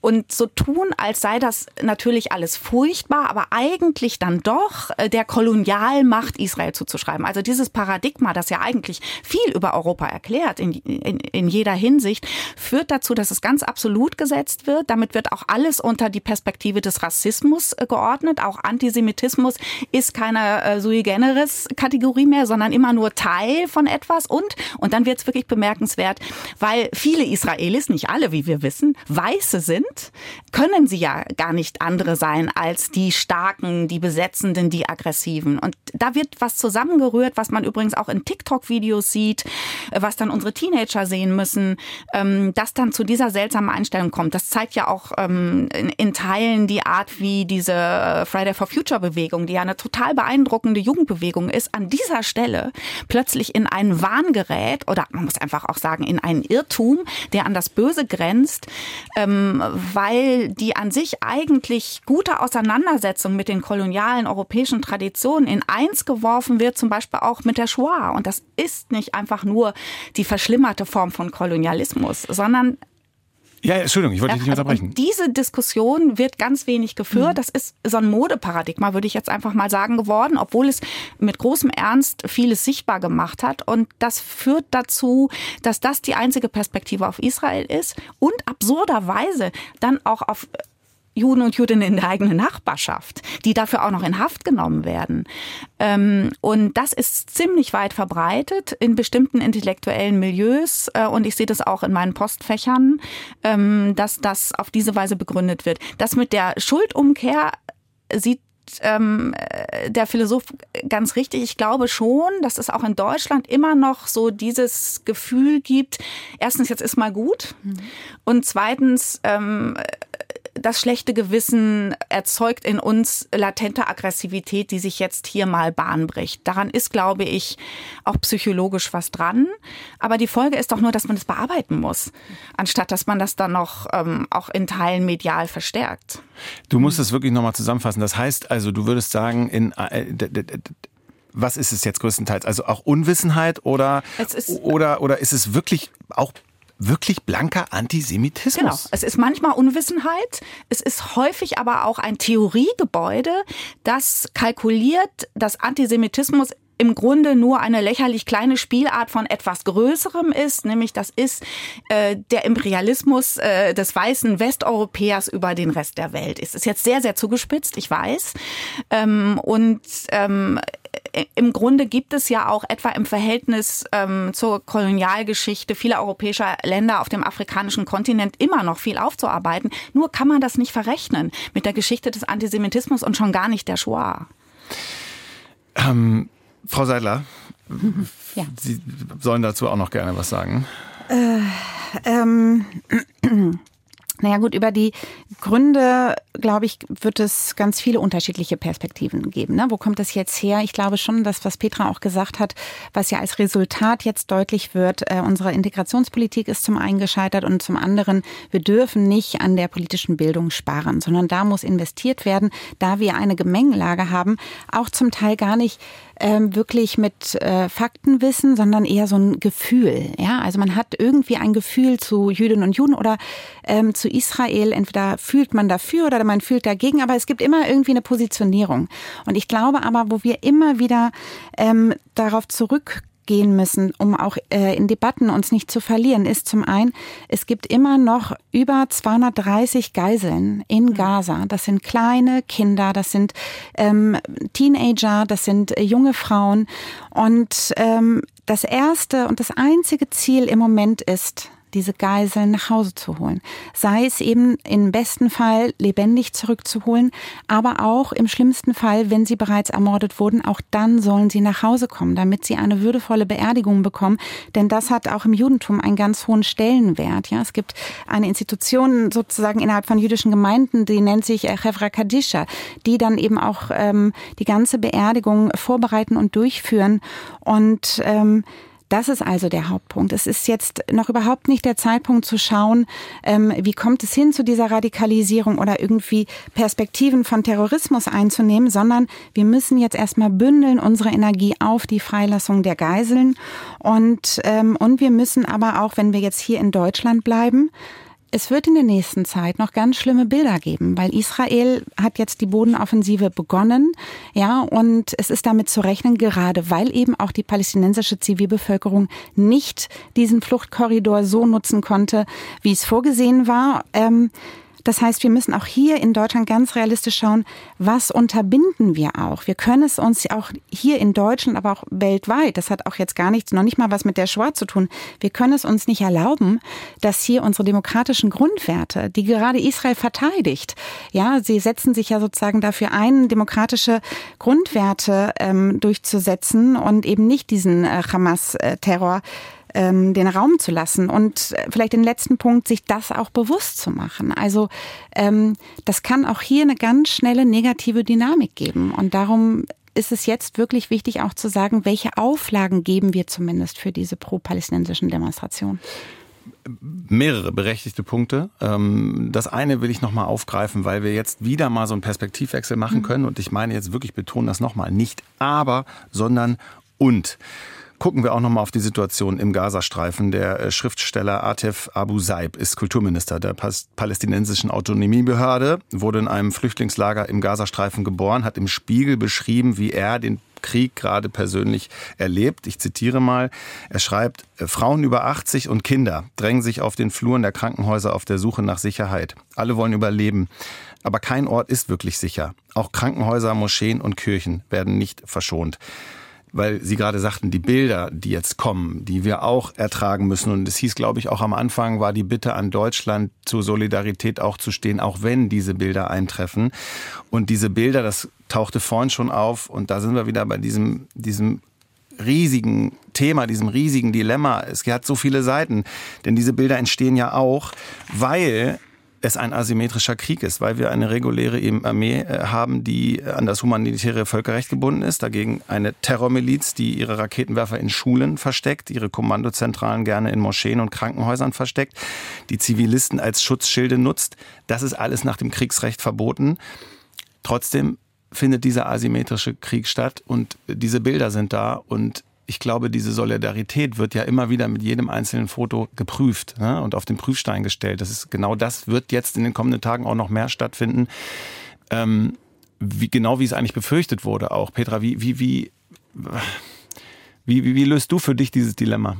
und so tun, als sei das natürlich alles furchtbar, aber eigentlich dann doch äh, der Kolonialmacht Israel zuzuschreiben. Also dieses Paradigma, das ja eigentlich viel über Europa erklärt in, in, in jeder Hinsicht, führt dazu, dass es ganz absolut gesetzt wird. Damit wird auch alles unter die Perspektive des Rassismus äh, geordnet. Auch Antisemitismus ist keine äh, sui generis Kategorie mehr, sondern immer nur Teil von etwas. Und, und dann wird es wirklich bemerkenswert, weil viele Israelis, nicht alle, wie wir wissen, Weiße sind, können sie ja gar nicht andere sein als die Starken, die Besetzenden, die Aggressiven. Und da wird was zusammengerührt, was man übrigens auch in TikTok-Videos sieht, was dann unsere Teenager sehen müssen, ähm, dass dann zu dieser seltsamen Einstellung kommt. Das zeigt ja auch ähm, in Teilen die Art, wie diese äh, Friday for Future Bewegung, die ja eine total beeindruckende Jugendbewegung ist, an dieser Stelle plötzlich in einen Wahn gerät oder man muss einfach auch sagen, in einen Irrtum, der an das Böse grenzt, ähm, weil die an sich eigentlich gute Auseinandersetzung mit den kolonialen europäischen Traditionen in eins geworfen wird, zum Beispiel auch mit der Shoah. Und das ist nicht einfach nur die verschlimmerte Form von Kolonialismus, sondern ja, Entschuldigung, ich wollte dich nicht unterbrechen. Und diese Diskussion wird ganz wenig geführt. Das ist so ein Modeparadigma, würde ich jetzt einfach mal sagen, geworden, obwohl es mit großem Ernst vieles sichtbar gemacht hat. Und das führt dazu, dass das die einzige Perspektive auf Israel ist und absurderweise dann auch auf Juden und Judinnen in der eigenen Nachbarschaft, die dafür auch noch in Haft genommen werden. Ähm, und das ist ziemlich weit verbreitet in bestimmten intellektuellen Milieus. Äh, und ich sehe das auch in meinen Postfächern, ähm, dass das auf diese Weise begründet wird. Das mit der Schuldumkehr sieht ähm, der Philosoph ganz richtig. Ich glaube schon, dass es auch in Deutschland immer noch so dieses Gefühl gibt, erstens, jetzt ist mal gut. Mhm. Und zweitens, ähm, das schlechte Gewissen erzeugt in uns latente Aggressivität, die sich jetzt hier mal Bahn bricht. Daran ist, glaube ich, auch psychologisch was dran. Aber die Folge ist doch nur, dass man es das bearbeiten muss, anstatt dass man das dann noch ähm, auch in Teilen medial verstärkt. Du musst es wirklich nochmal zusammenfassen. Das heißt also, du würdest sagen, in äh, was ist es jetzt größtenteils? Also auch Unwissenheit oder, oder, oder ist es wirklich auch wirklich blanker Antisemitismus. Genau. Es ist manchmal Unwissenheit. Es ist häufig aber auch ein Theoriegebäude, das kalkuliert, dass Antisemitismus im Grunde nur eine lächerlich kleine Spielart von etwas Größerem ist, nämlich das ist äh, der Imperialismus äh, des weißen Westeuropäers über den Rest der Welt. Es ist jetzt sehr, sehr zugespitzt, ich weiß. Ähm, und ähm, im Grunde gibt es ja auch etwa im Verhältnis ähm, zur Kolonialgeschichte vieler europäischer Länder auf dem afrikanischen Kontinent immer noch viel aufzuarbeiten. Nur kann man das nicht verrechnen mit der Geschichte des Antisemitismus und schon gar nicht der Shoah. Ähm, Frau Seidler, ja. Sie sollen dazu auch noch gerne was sagen. Äh, ähm, naja gut, über die Gründe, glaube ich, wird es ganz viele unterschiedliche Perspektiven geben. Ne? Wo kommt das jetzt her? Ich glaube schon, dass was Petra auch gesagt hat, was ja als Resultat jetzt deutlich wird, äh, unsere Integrationspolitik ist zum einen gescheitert und zum anderen, wir dürfen nicht an der politischen Bildung sparen, sondern da muss investiert werden, da wir eine Gemengelage haben, auch zum Teil gar nicht ähm, wirklich mit äh, Faktenwissen, sondern eher so ein Gefühl. Ja, also man hat irgendwie ein Gefühl zu Jüdinnen und Juden oder ähm, zu Israel. Entweder fühlt man dafür oder man fühlt dagegen, aber es gibt immer irgendwie eine Positionierung. Und ich glaube aber, wo wir immer wieder ähm, darauf zurück gehen müssen, um auch äh, in Debatten uns nicht zu verlieren, ist zum einen, es gibt immer noch über 230 Geiseln in mhm. Gaza. Das sind kleine Kinder, das sind ähm, Teenager, das sind äh, junge Frauen. Und ähm, das erste und das einzige Ziel im Moment ist, diese Geiseln nach Hause zu holen. Sei es eben im besten Fall lebendig zurückzuholen, aber auch im schlimmsten Fall, wenn sie bereits ermordet wurden, auch dann sollen sie nach Hause kommen, damit sie eine würdevolle Beerdigung bekommen. Denn das hat auch im Judentum einen ganz hohen Stellenwert. Ja, es gibt eine Institution sozusagen innerhalb von jüdischen Gemeinden, die nennt sich Chevra Kadisha, die dann eben auch ähm, die ganze Beerdigung vorbereiten und durchführen und ähm, Das ist also der Hauptpunkt. Es ist jetzt noch überhaupt nicht der Zeitpunkt zu schauen, ähm, wie kommt es hin zu dieser Radikalisierung oder irgendwie Perspektiven von Terrorismus einzunehmen, sondern wir müssen jetzt erstmal bündeln unsere Energie auf die Freilassung der Geiseln und, ähm, und wir müssen aber auch, wenn wir jetzt hier in Deutschland bleiben, es wird in der nächsten Zeit noch ganz schlimme Bilder geben, weil Israel hat jetzt die Bodenoffensive begonnen, ja, und es ist damit zu rechnen, gerade weil eben auch die palästinensische Zivilbevölkerung nicht diesen Fluchtkorridor so nutzen konnte, wie es vorgesehen war. Ähm, das heißt, wir müssen auch hier in Deutschland ganz realistisch schauen, was unterbinden wir auch. Wir können es uns auch hier in Deutschland, aber auch weltweit, das hat auch jetzt gar nichts, noch nicht mal was mit der Shoah zu tun. Wir können es uns nicht erlauben, dass hier unsere demokratischen Grundwerte, die gerade Israel verteidigt, ja, sie setzen sich ja sozusagen dafür ein, demokratische Grundwerte ähm, durchzusetzen und eben nicht diesen äh, Hamas-Terror ähm, den Raum zu lassen und äh, vielleicht den letzten Punkt, sich das auch bewusst zu machen. Also ähm, das kann auch hier eine ganz schnelle negative Dynamik geben und darum ist es jetzt wirklich wichtig auch zu sagen, welche Auflagen geben wir zumindest für diese pro-palästinensischen Demonstrationen? mehrere berechtigte Punkte. Ähm, das eine will ich nochmal aufgreifen, weil wir jetzt wieder mal so einen Perspektivwechsel machen mhm. können. Und ich meine jetzt wirklich betonen das nochmal. Nicht aber, sondern und gucken wir auch nochmal auf die Situation im Gazastreifen. Der äh, Schriftsteller Atef Abu Saib ist Kulturminister der palästinensischen Autonomiebehörde, wurde in einem Flüchtlingslager im Gazastreifen geboren, hat im Spiegel beschrieben, wie er den Krieg gerade persönlich erlebt. Ich zitiere mal. Er schreibt, äh, Frauen über 80 und Kinder drängen sich auf den Fluren der Krankenhäuser auf der Suche nach Sicherheit. Alle wollen überleben. Aber kein Ort ist wirklich sicher. Auch Krankenhäuser, Moscheen und Kirchen werden nicht verschont weil Sie gerade sagten, die Bilder, die jetzt kommen, die wir auch ertragen müssen. Und es hieß, glaube ich, auch am Anfang war die Bitte an Deutschland zur Solidarität auch zu stehen, auch wenn diese Bilder eintreffen. Und diese Bilder, das tauchte vorhin schon auf. Und da sind wir wieder bei diesem, diesem riesigen Thema, diesem riesigen Dilemma. Es hat so viele Seiten. Denn diese Bilder entstehen ja auch, weil es ein asymmetrischer Krieg ist, weil wir eine reguläre Armee äh, haben, die an das humanitäre Völkerrecht gebunden ist, dagegen eine Terrormiliz, die ihre Raketenwerfer in Schulen versteckt, ihre Kommandozentralen gerne in Moscheen und Krankenhäusern versteckt, die Zivilisten als Schutzschilde nutzt. Das ist alles nach dem Kriegsrecht verboten. Trotzdem findet dieser asymmetrische Krieg statt und diese Bilder sind da und ich glaube, diese Solidarität wird ja immer wieder mit jedem einzelnen Foto geprüft ne, und auf den Prüfstein gestellt. Das ist genau das wird jetzt in den kommenden Tagen auch noch mehr stattfinden. Ähm, wie, genau wie es eigentlich befürchtet wurde auch. Petra, wie, wie, wie, wie, wie, wie löst du für dich dieses Dilemma?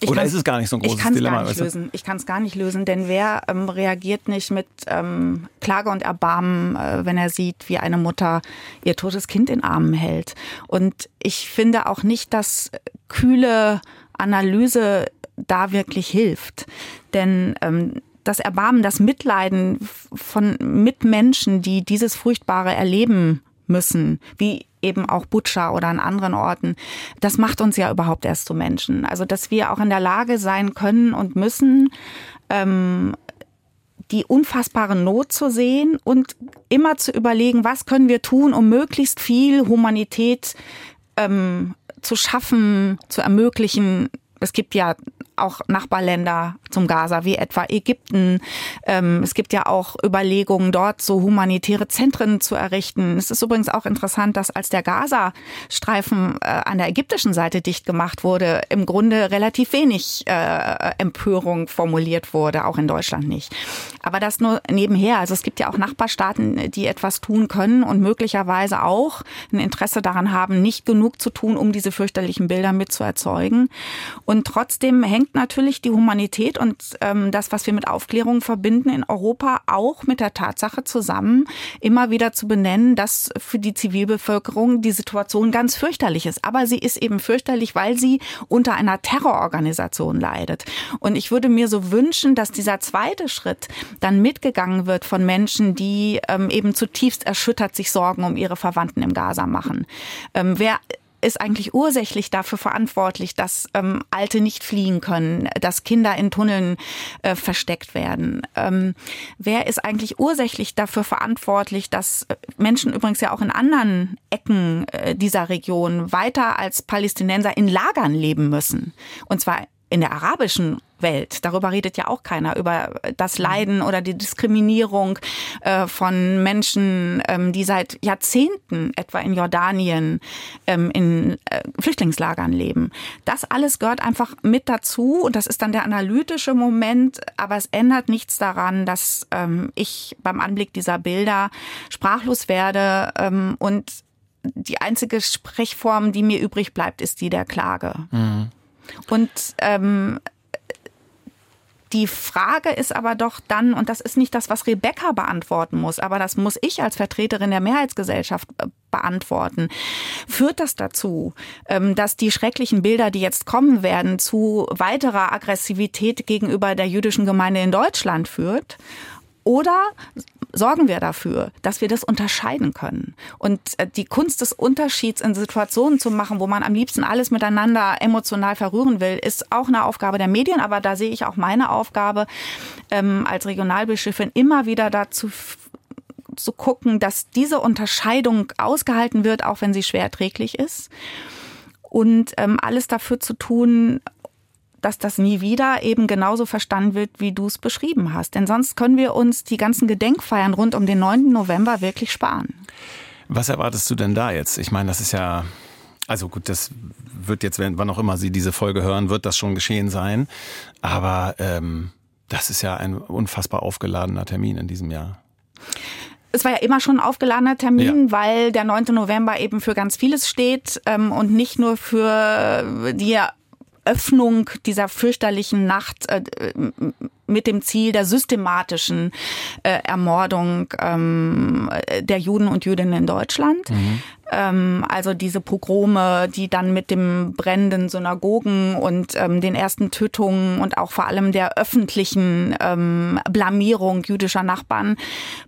Ich Oder ist es gar nicht so ein großes ich Dilemma? Gar nicht lösen. Ich kann es gar nicht lösen, denn wer ähm, reagiert nicht mit ähm, Klage und Erbarmen, äh, wenn er sieht, wie eine Mutter ihr totes Kind in Armen hält? Und ich finde auch nicht, dass kühle Analyse da wirklich hilft. Denn ähm, das Erbarmen, das Mitleiden von Mitmenschen, die dieses Furchtbare erleben müssen, wie eben auch Butcher oder an anderen Orten. Das macht uns ja überhaupt erst zu Menschen. Also, dass wir auch in der Lage sein können und müssen, ähm, die unfassbare Not zu sehen und immer zu überlegen, was können wir tun, um möglichst viel Humanität ähm, zu schaffen, zu ermöglichen. Es gibt ja auch Nachbarländer zum Gaza, wie etwa Ägypten. Ähm, es gibt ja auch Überlegungen, dort so humanitäre Zentren zu errichten. Es ist übrigens auch interessant, dass als der Gaza-Streifen äh, an der ägyptischen Seite dicht gemacht wurde, im Grunde relativ wenig äh, Empörung formuliert wurde, auch in Deutschland nicht. Aber das nur nebenher. Also es gibt ja auch Nachbarstaaten, die etwas tun können und möglicherweise auch ein Interesse daran haben, nicht genug zu tun, um diese fürchterlichen Bilder mitzuerzeugen. Und trotzdem hängt hängt natürlich die Humanität und ähm, das, was wir mit Aufklärung verbinden in Europa, auch mit der Tatsache zusammen, immer wieder zu benennen, dass für die Zivilbevölkerung die Situation ganz fürchterlich ist. Aber sie ist eben fürchterlich, weil sie unter einer Terrororganisation leidet. Und ich würde mir so wünschen, dass dieser zweite Schritt dann mitgegangen wird von Menschen, die ähm, eben zutiefst erschüttert sich Sorgen um ihre Verwandten im Gaza machen. Ähm, wer ist eigentlich ursächlich dafür verantwortlich, dass ähm, Alte nicht fliehen können, dass Kinder in Tunneln äh, versteckt werden? Ähm, wer ist eigentlich ursächlich dafür verantwortlich, dass äh, Menschen übrigens ja auch in anderen Ecken äh, dieser Region weiter als Palästinenser in Lagern leben müssen? Und zwar in der arabischen Welt. Darüber redet ja auch keiner, über das Leiden oder die Diskriminierung äh, von Menschen, ähm, die seit Jahrzehnten etwa in Jordanien ähm, in äh, Flüchtlingslagern leben. Das alles gehört einfach mit dazu und das ist dann der analytische Moment, aber es ändert nichts daran, dass ähm, ich beim Anblick dieser Bilder sprachlos werde ähm, und die einzige Sprechform, die mir übrig bleibt, ist die der Klage. Mhm. Und ähm, die Frage ist aber doch dann, und das ist nicht das, was Rebecca beantworten muss, aber das muss ich als Vertreterin der Mehrheitsgesellschaft äh, beantworten. Führt das dazu, ähm, dass die schrecklichen Bilder, die jetzt kommen werden, zu weiterer Aggressivität gegenüber der jüdischen Gemeinde in Deutschland führt? Oder sorgen wir dafür, dass wir das unterscheiden können. Und äh, die Kunst des Unterschieds in Situationen zu machen, wo man am liebsten alles miteinander emotional verrühren will, ist auch eine Aufgabe der Medien. Aber da sehe ich auch meine Aufgabe ähm, als Regionalbischöfin immer wieder dazu zu gucken, dass diese Unterscheidung ausgehalten wird, auch wenn sie schwer erträglich ist. Und ähm, alles dafür zu tun, dass das nie wieder eben genauso verstanden wird, wie du es beschrieben hast. Denn sonst können wir uns die ganzen Gedenkfeiern rund um den 9. November wirklich sparen. Was erwartest du denn da jetzt? Ich meine, das ist ja, also gut, das wird jetzt, wann auch immer Sie diese Folge hören, wird das schon geschehen sein. Aber ähm, das ist ja ein unfassbar aufgeladener Termin in diesem Jahr. Es war ja immer schon ein aufgeladener Termin, ja. weil der 9. November eben für ganz vieles steht ähm, und nicht nur für die Öffnung dieser fürchterlichen Nacht äh, mit dem Ziel der systematischen äh, Ermordung ähm, der Juden und Jüdinnen in Deutschland. Mhm. Ähm, also diese Pogrome, die dann mit dem brennenden Synagogen und ähm, den ersten Tötungen und auch vor allem der öffentlichen ähm, Blamierung jüdischer Nachbarn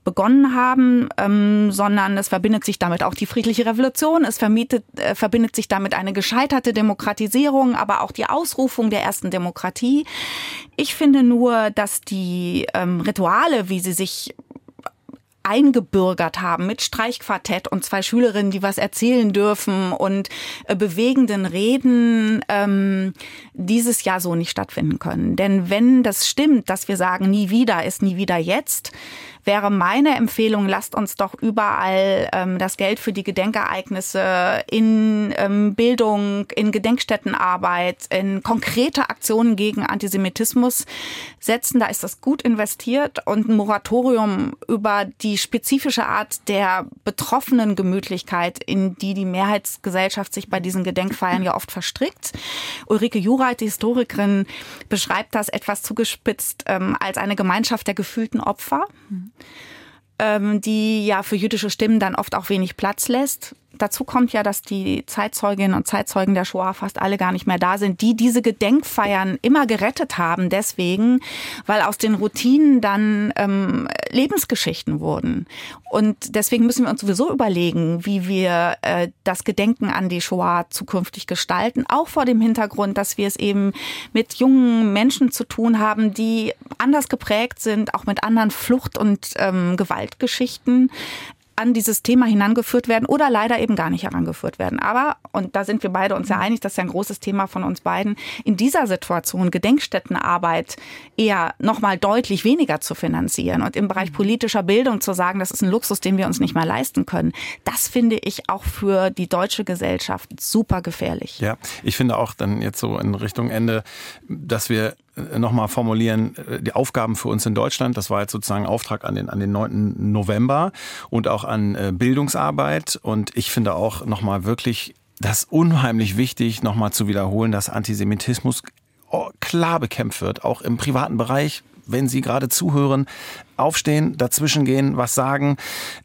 begonnen haben, ähm, sondern es verbindet sich damit auch die friedliche Revolution, es vermietet, äh, verbindet sich damit eine gescheiterte Demokratisierung, aber auch die Ausrufung der ersten Demokratie. Ich finde nur, dass die ähm, Rituale, wie sie sich eingebürgert haben mit Streichquartett und zwei Schülerinnen, die was erzählen dürfen und äh, bewegenden Reden ähm, dieses Jahr so nicht stattfinden können. Denn wenn das stimmt, dass wir sagen, nie wieder ist nie wieder jetzt, wäre meine Empfehlung, lasst uns doch überall ähm, das Geld für die Gedenkereignisse in ähm, Bildung, in Gedenkstättenarbeit, in konkrete Aktionen gegen Antisemitismus setzen. Da ist das gut investiert und ein Moratorium über die spezifische Art der betroffenen Gemütlichkeit, in die die Mehrheitsgesellschaft sich bei diesen Gedenkfeiern ja oft verstrickt. Ulrike Jureit, die Historikerin, beschreibt das etwas zugespitzt ähm, als eine Gemeinschaft der gefühlten Opfer. Mhm die ja für jüdische Stimmen dann oft auch wenig Platz lässt. Dazu kommt ja, dass die Zeitzeuginnen und Zeitzeugen der Shoah fast alle gar nicht mehr da sind, die diese Gedenkfeiern immer gerettet haben, deswegen, weil aus den Routinen dann ähm, Lebensgeschichten wurden. Und deswegen müssen wir uns sowieso überlegen, wie wir äh, das Gedenken an die Shoah zukünftig gestalten, auch vor dem Hintergrund, dass wir es eben mit jungen Menschen zu tun haben, die anders geprägt sind, auch mit anderen Flucht- und ähm, Gewaltgeschichten an dieses Thema hinangeführt werden oder leider eben gar nicht herangeführt werden. Aber, und da sind wir beide uns ja einig, das ist ja ein großes Thema von uns beiden, in dieser Situation Gedenkstättenarbeit eher nochmal deutlich weniger zu finanzieren und im Bereich politischer Bildung zu sagen, das ist ein Luxus, den wir uns nicht mehr leisten können, das finde ich auch für die deutsche Gesellschaft super gefährlich. Ja, ich finde auch dann jetzt so in Richtung Ende, dass wir nochmal formulieren, äh, die Aufgaben für uns in Deutschland, das war jetzt sozusagen Auftrag an den, an den 9. November und auch an äh, Bildungsarbeit. Und ich finde auch nochmal wirklich das unheimlich wichtig, nochmal zu wiederholen, dass Antisemitismus oh, klar bekämpft wird, auch im privaten Bereich, wenn Sie gerade zuhören, aufstehen, dazwischen gehen, was sagen.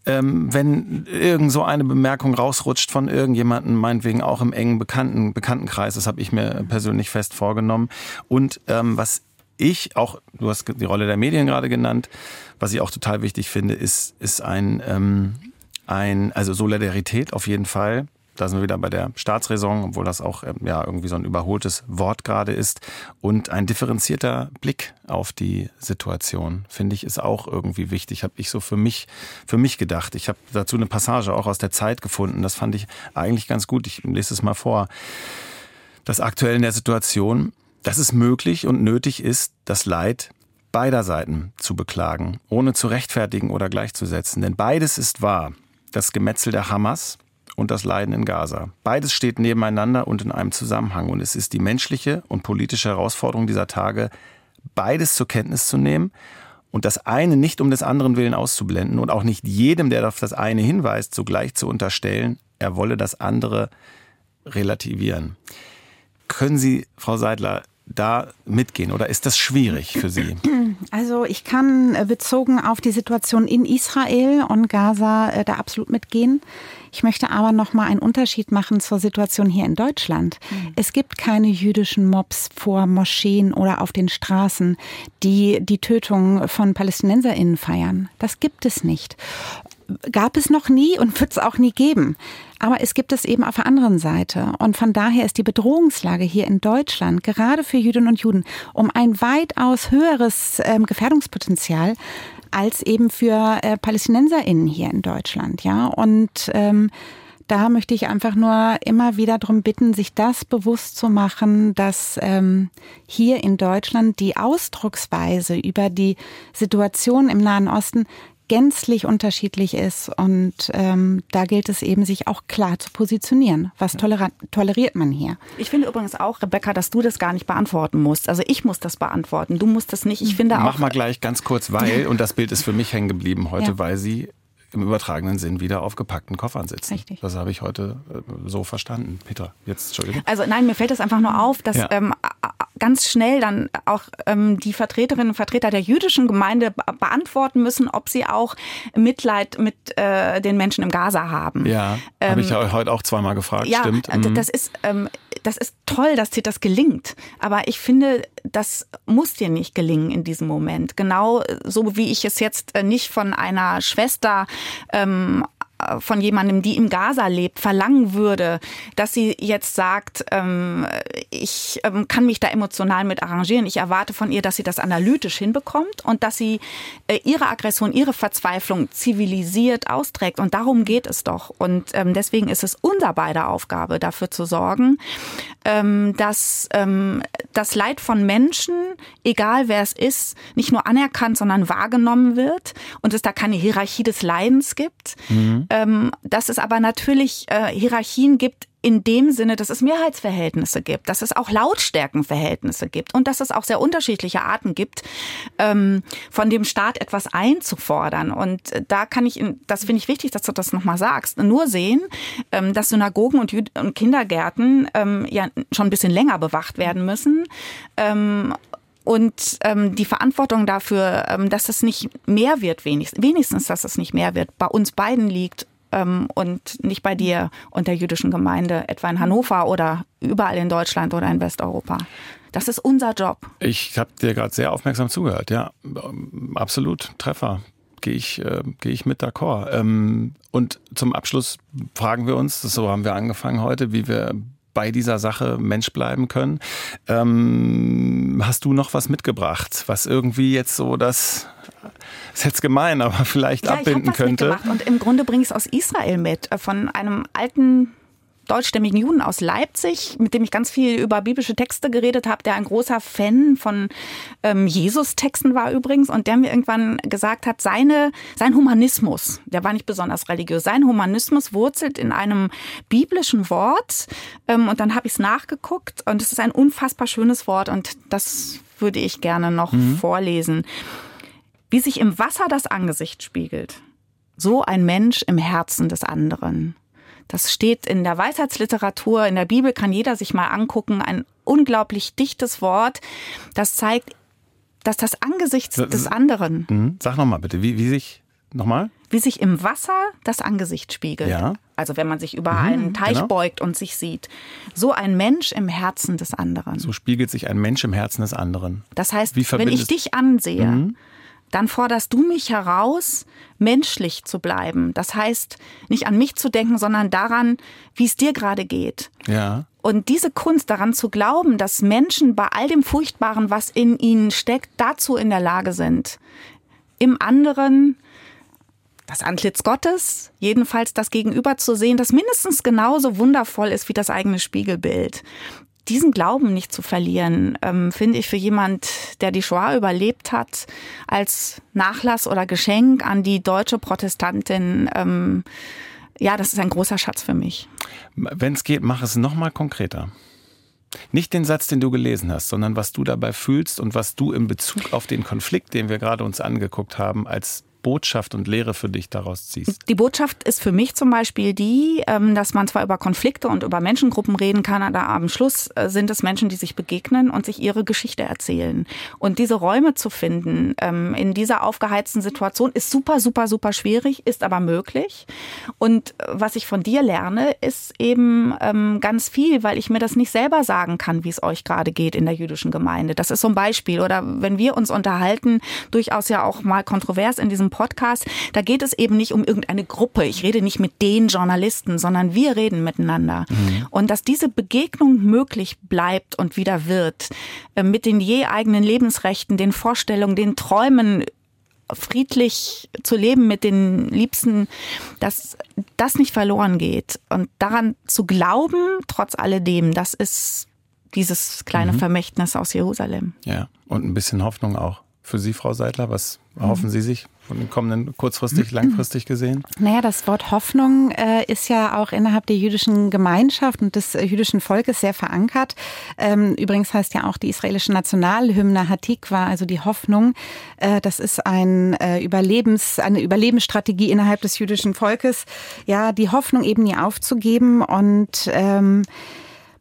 Ähm, wenn irgend so eine Bemerkung rausrutscht von irgendjemandem, meinetwegen auch im engen Bekannten, Bekanntenkreis, das habe ich mir persönlich fest vorgenommen. Und ähm, was ich auch, du hast die Rolle der Medien gerade genannt, was ich auch total wichtig finde, ist, ist ein, ähm, ein, also Solidarität auf jeden Fall Da sind wir wieder bei der Staatsräson, obwohl das auch ähm, ja irgendwie so ein überholtes Wort gerade ist. Und ein differenzierter Blick auf die Situation, finde ich, ist auch irgendwie wichtig. Habe ich so für mich, für mich gedacht. Ich habe dazu eine Passage auch aus der Zeit gefunden. Das fand ich eigentlich ganz gut. Ich lese es mal vor. Das aktuell in der Situation, dass es möglich und nötig ist, das Leid beider Seiten zu beklagen, ohne zu rechtfertigen oder gleichzusetzen. Denn beides ist wahr. Das Gemetzel der Hamas und das Leiden in Gaza. Beides steht nebeneinander und in einem Zusammenhang. Und es ist die menschliche und politische Herausforderung dieser Tage, beides zur Kenntnis zu nehmen und das eine nicht um des anderen willen auszublenden und auch nicht jedem, der auf das eine hinweist, sogleich zu unterstellen, er wolle das andere relativieren. Können Sie, Frau Seidler, da mitgehen oder ist das schwierig für Sie? Also ich kann äh, bezogen auf die Situation in Israel und Gaza äh, da absolut mitgehen. Ich möchte aber noch mal einen Unterschied machen zur Situation hier in Deutschland. Mhm. Es gibt keine jüdischen Mobs vor Moscheen oder auf den Straßen, die die Tötung von Palästinenserinnen feiern. Das gibt es nicht gab es noch nie und wird es auch nie geben. Aber es gibt es eben auf der anderen Seite. Und von daher ist die Bedrohungslage hier in Deutschland, gerade für Jüdinnen und Juden, um ein weitaus höheres ähm, Gefährdungspotenzial als eben für äh, PalästinenserInnen hier in Deutschland. Ja, und ähm, da möchte ich einfach nur immer wieder darum bitten, sich das bewusst zu machen, dass ähm, hier in Deutschland die Ausdrucksweise über die Situation im Nahen Osten gänzlich unterschiedlich ist. Und ähm, da gilt es eben, sich auch klar zu positionieren. Was toleriert man hier? Ich finde übrigens auch, Rebecca, dass du das gar nicht beantworten musst. Also ich muss das beantworten. Du musst das nicht. Ich finde auch. Mach mal gleich ganz kurz, weil, und das Bild ist für mich hängen geblieben heute, ja. weil sie im übertragenen Sinn wieder auf gepackten Koffern sitzen. Richtig. Das habe ich heute äh, so verstanden. Peter, jetzt Entschuldigung. Also nein, mir fällt das einfach nur auf, dass ja. ähm, ganz schnell dann auch ähm, die Vertreterinnen und Vertreter der jüdischen Gemeinde beantworten müssen, ob sie auch Mitleid mit äh, den Menschen im Gaza haben. Ja, ähm, habe ich ja heute auch zweimal gefragt. Ja, Stimmt. Mhm. das ist ähm, das ist toll, dass dir das gelingt. Aber ich finde, das muss dir nicht gelingen in diesem Moment. Genau so wie ich es jetzt äh, nicht von einer Schwester ähm, äh, von jemandem, die im Gaza lebt, verlangen würde, dass sie jetzt sagt, ähm, ich ähm, kann mich da emotional mit arrangieren. Ich erwarte von ihr, dass sie das analytisch hinbekommt und dass sie äh, ihre Aggression, ihre Verzweiflung zivilisiert austrägt. Und darum geht es doch. Und ähm, deswegen ist es unser beider Aufgabe, dafür zu sorgen, ähm, dass ähm, das Leid von Menschen, egal wer es ist, nicht nur anerkannt, sondern wahrgenommen wird und es da keine Hierarchie des Leidens gibt. Mhm ähm, dass es aber natürlich äh, Hierarchien gibt in dem Sinne, dass es Mehrheitsverhältnisse gibt, dass es auch Lautstärkenverhältnisse gibt und dass es auch sehr unterschiedliche Arten gibt, ähm, von dem Staat etwas einzufordern. Und äh, da kann ich, das finde ich wichtig, dass du das nochmal sagst, nur sehen, ähm, dass Synagogen und, und Kindergärten ähm, ja schon ein bisschen länger bewacht werden müssen. Ähm, und ähm, die Verantwortung dafür, ähm, dass es nicht mehr wird, wenigstens, wenigstens, dass es nicht mehr wird, bei uns beiden liegt ähm, und nicht bei dir und der jüdischen Gemeinde, etwa in Hannover oder überall in Deutschland oder in Westeuropa. Das ist unser Job. Ich habe dir gerade sehr aufmerksam zugehört, ja, absolut Treffer. Gehe ich, äh, gehe ich mit d'accord. Ähm, und zum Abschluss fragen wir uns, so haben wir angefangen heute, wie wir bei dieser Sache Mensch bleiben können. Ähm, hast du noch was mitgebracht, was irgendwie jetzt so das ist jetzt gemein, aber vielleicht ja, abbinden ich könnte? Mitgemacht. Und im Grunde bringe ich es aus Israel mit, äh, von einem alten deutschstämmigen Juden aus Leipzig, mit dem ich ganz viel über biblische Texte geredet habe, der ein großer Fan von ähm, Jesus-Texten war übrigens und der mir irgendwann gesagt hat, seine, sein Humanismus, der war nicht besonders religiös, sein Humanismus wurzelt in einem biblischen Wort ähm, und dann habe ich es nachgeguckt und es ist ein unfassbar schönes Wort und das würde ich gerne noch mhm. vorlesen. Wie sich im Wasser das Angesicht spiegelt, so ein Mensch im Herzen des anderen. Das steht in der Weisheitsliteratur, in der Bibel kann jeder sich mal angucken. Ein unglaublich dichtes Wort, das zeigt, dass das Angesicht des anderen. Mhm. Sag nochmal bitte, wie, wie sich, nochmal? Wie sich im Wasser das Angesicht spiegelt. Ja. Also wenn man sich über mhm, einen Teich genau. beugt und sich sieht. So ein Mensch im Herzen des anderen. So spiegelt sich ein Mensch im Herzen des anderen. Das heißt, wenn ich dich ansehe, mhm dann forderst du mich heraus, menschlich zu bleiben. Das heißt, nicht an mich zu denken, sondern daran, wie es dir gerade geht. Ja. Und diese Kunst daran zu glauben, dass Menschen bei all dem Furchtbaren, was in ihnen steckt, dazu in der Lage sind, im anderen das Antlitz Gottes, jedenfalls das Gegenüber zu sehen, das mindestens genauso wundervoll ist wie das eigene Spiegelbild. Diesen Glauben nicht zu verlieren, ähm, finde ich für jemand, der die Shoah überlebt hat, als Nachlass oder Geschenk an die deutsche Protestantin, ähm, ja, das ist ein großer Schatz für mich. Wenn es geht, mach es noch mal konkreter. Nicht den Satz, den du gelesen hast, sondern was du dabei fühlst und was du in Bezug auf den Konflikt, den wir gerade uns angeguckt haben, als Botschaft und Lehre für dich daraus ziehst? Die Botschaft ist für mich zum Beispiel die, ähm, dass man zwar über Konflikte und über Menschengruppen reden kann, aber am Schluss äh, sind es Menschen, die sich begegnen und sich ihre Geschichte erzählen. Und diese Räume zu finden ähm, in dieser aufgeheizten Situation ist super, super, super schwierig, ist aber möglich. Und äh, was ich von dir lerne, ist eben ähm, ganz viel, weil ich mir das nicht selber sagen kann, wie es euch gerade geht in der jüdischen Gemeinde. Das ist so ein Beispiel. Oder wenn wir uns unterhalten, durchaus ja auch mal kontrovers in diesem Podcast, da geht es eben nicht um irgendeine Gruppe. Ich rede nicht mit den Journalisten, sondern wir reden miteinander. Mhm. Und dass diese Begegnung möglich bleibt und wieder wird, äh, mit den je eigenen Lebensrechten, den Vorstellungen, den Träumen, friedlich zu leben mit den Liebsten, dass das nicht verloren geht. Und daran zu glauben, trotz alledem, das ist dieses kleine mhm. Vermächtnis aus Jerusalem. Ja, und ein bisschen Hoffnung auch für Sie, Frau Seidler. Was erhoffen mhm. Sie sich von den kommenden kurzfristig, langfristig gesehen? Naja, das Wort Hoffnung äh, ist ja auch innerhalb der jüdischen Gemeinschaft und des äh, jüdischen Volkes sehr verankert. Ähm, übrigens heißt ja auch die israelische Nationalhymne Hatikwa, also die Hoffnung. Äh, das ist ein äh, Überlebens, eine Überlebensstrategie innerhalb des jüdischen Volkes. Ja, die Hoffnung eben nie aufzugeben und ähm,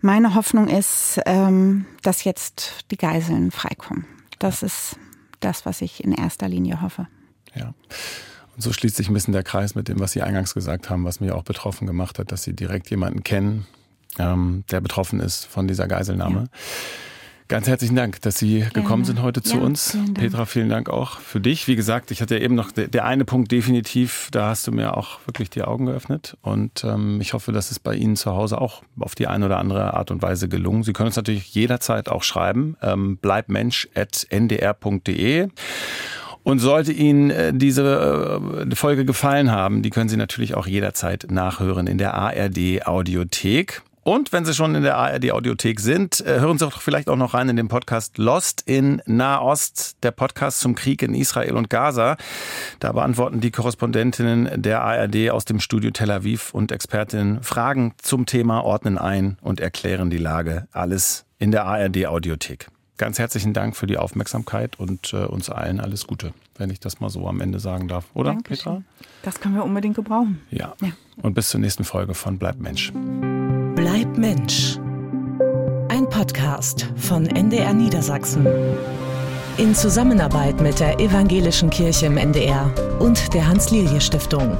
meine Hoffnung ist, ähm, dass jetzt die Geiseln freikommen. Das ist das, was ich in erster Linie hoffe. Ja. Und so schließt sich ein bisschen der Kreis mit dem, was Sie eingangs gesagt haben, was mich auch betroffen gemacht hat, dass Sie direkt jemanden kennen, ähm, der betroffen ist von dieser Geiselnahme. Ja. Ganz herzlichen Dank, dass Sie Gerne. gekommen sind heute zu ja, uns. Vielen Petra, vielen Dank auch für dich. Wie gesagt, ich hatte ja eben noch der eine Punkt definitiv, da hast du mir auch wirklich die Augen geöffnet. Und ähm, ich hoffe, dass es bei Ihnen zu Hause auch auf die eine oder andere Art und Weise gelungen. Sie können uns natürlich jederzeit auch schreiben. Ähm, bleibmensch.ndr.de. Und sollte Ihnen äh, diese äh, Folge gefallen haben, die können Sie natürlich auch jederzeit nachhören in der ARD Audiothek. Und wenn Sie schon in der ARD Audiothek sind, äh, hören Sie doch vielleicht auch noch rein in den Podcast Lost in Nahost, der Podcast zum Krieg in Israel und Gaza. Da beantworten die Korrespondentinnen der ARD aus dem Studio Tel Aviv und Expertinnen Fragen zum Thema, ordnen ein und erklären die Lage. Alles in der ARD Audiothek. Ganz herzlichen Dank für die Aufmerksamkeit und äh, uns allen alles Gute, wenn ich das mal so am Ende sagen darf. Oder, Dankeschön. Petra? Das können wir unbedingt gebrauchen. Ja. ja. Und bis zur nächsten Folge von Bleib Mensch. Bleib Mensch. Ein Podcast von NDR Niedersachsen. In Zusammenarbeit mit der Evangelischen Kirche im NDR und der Hans-Lilje-Stiftung.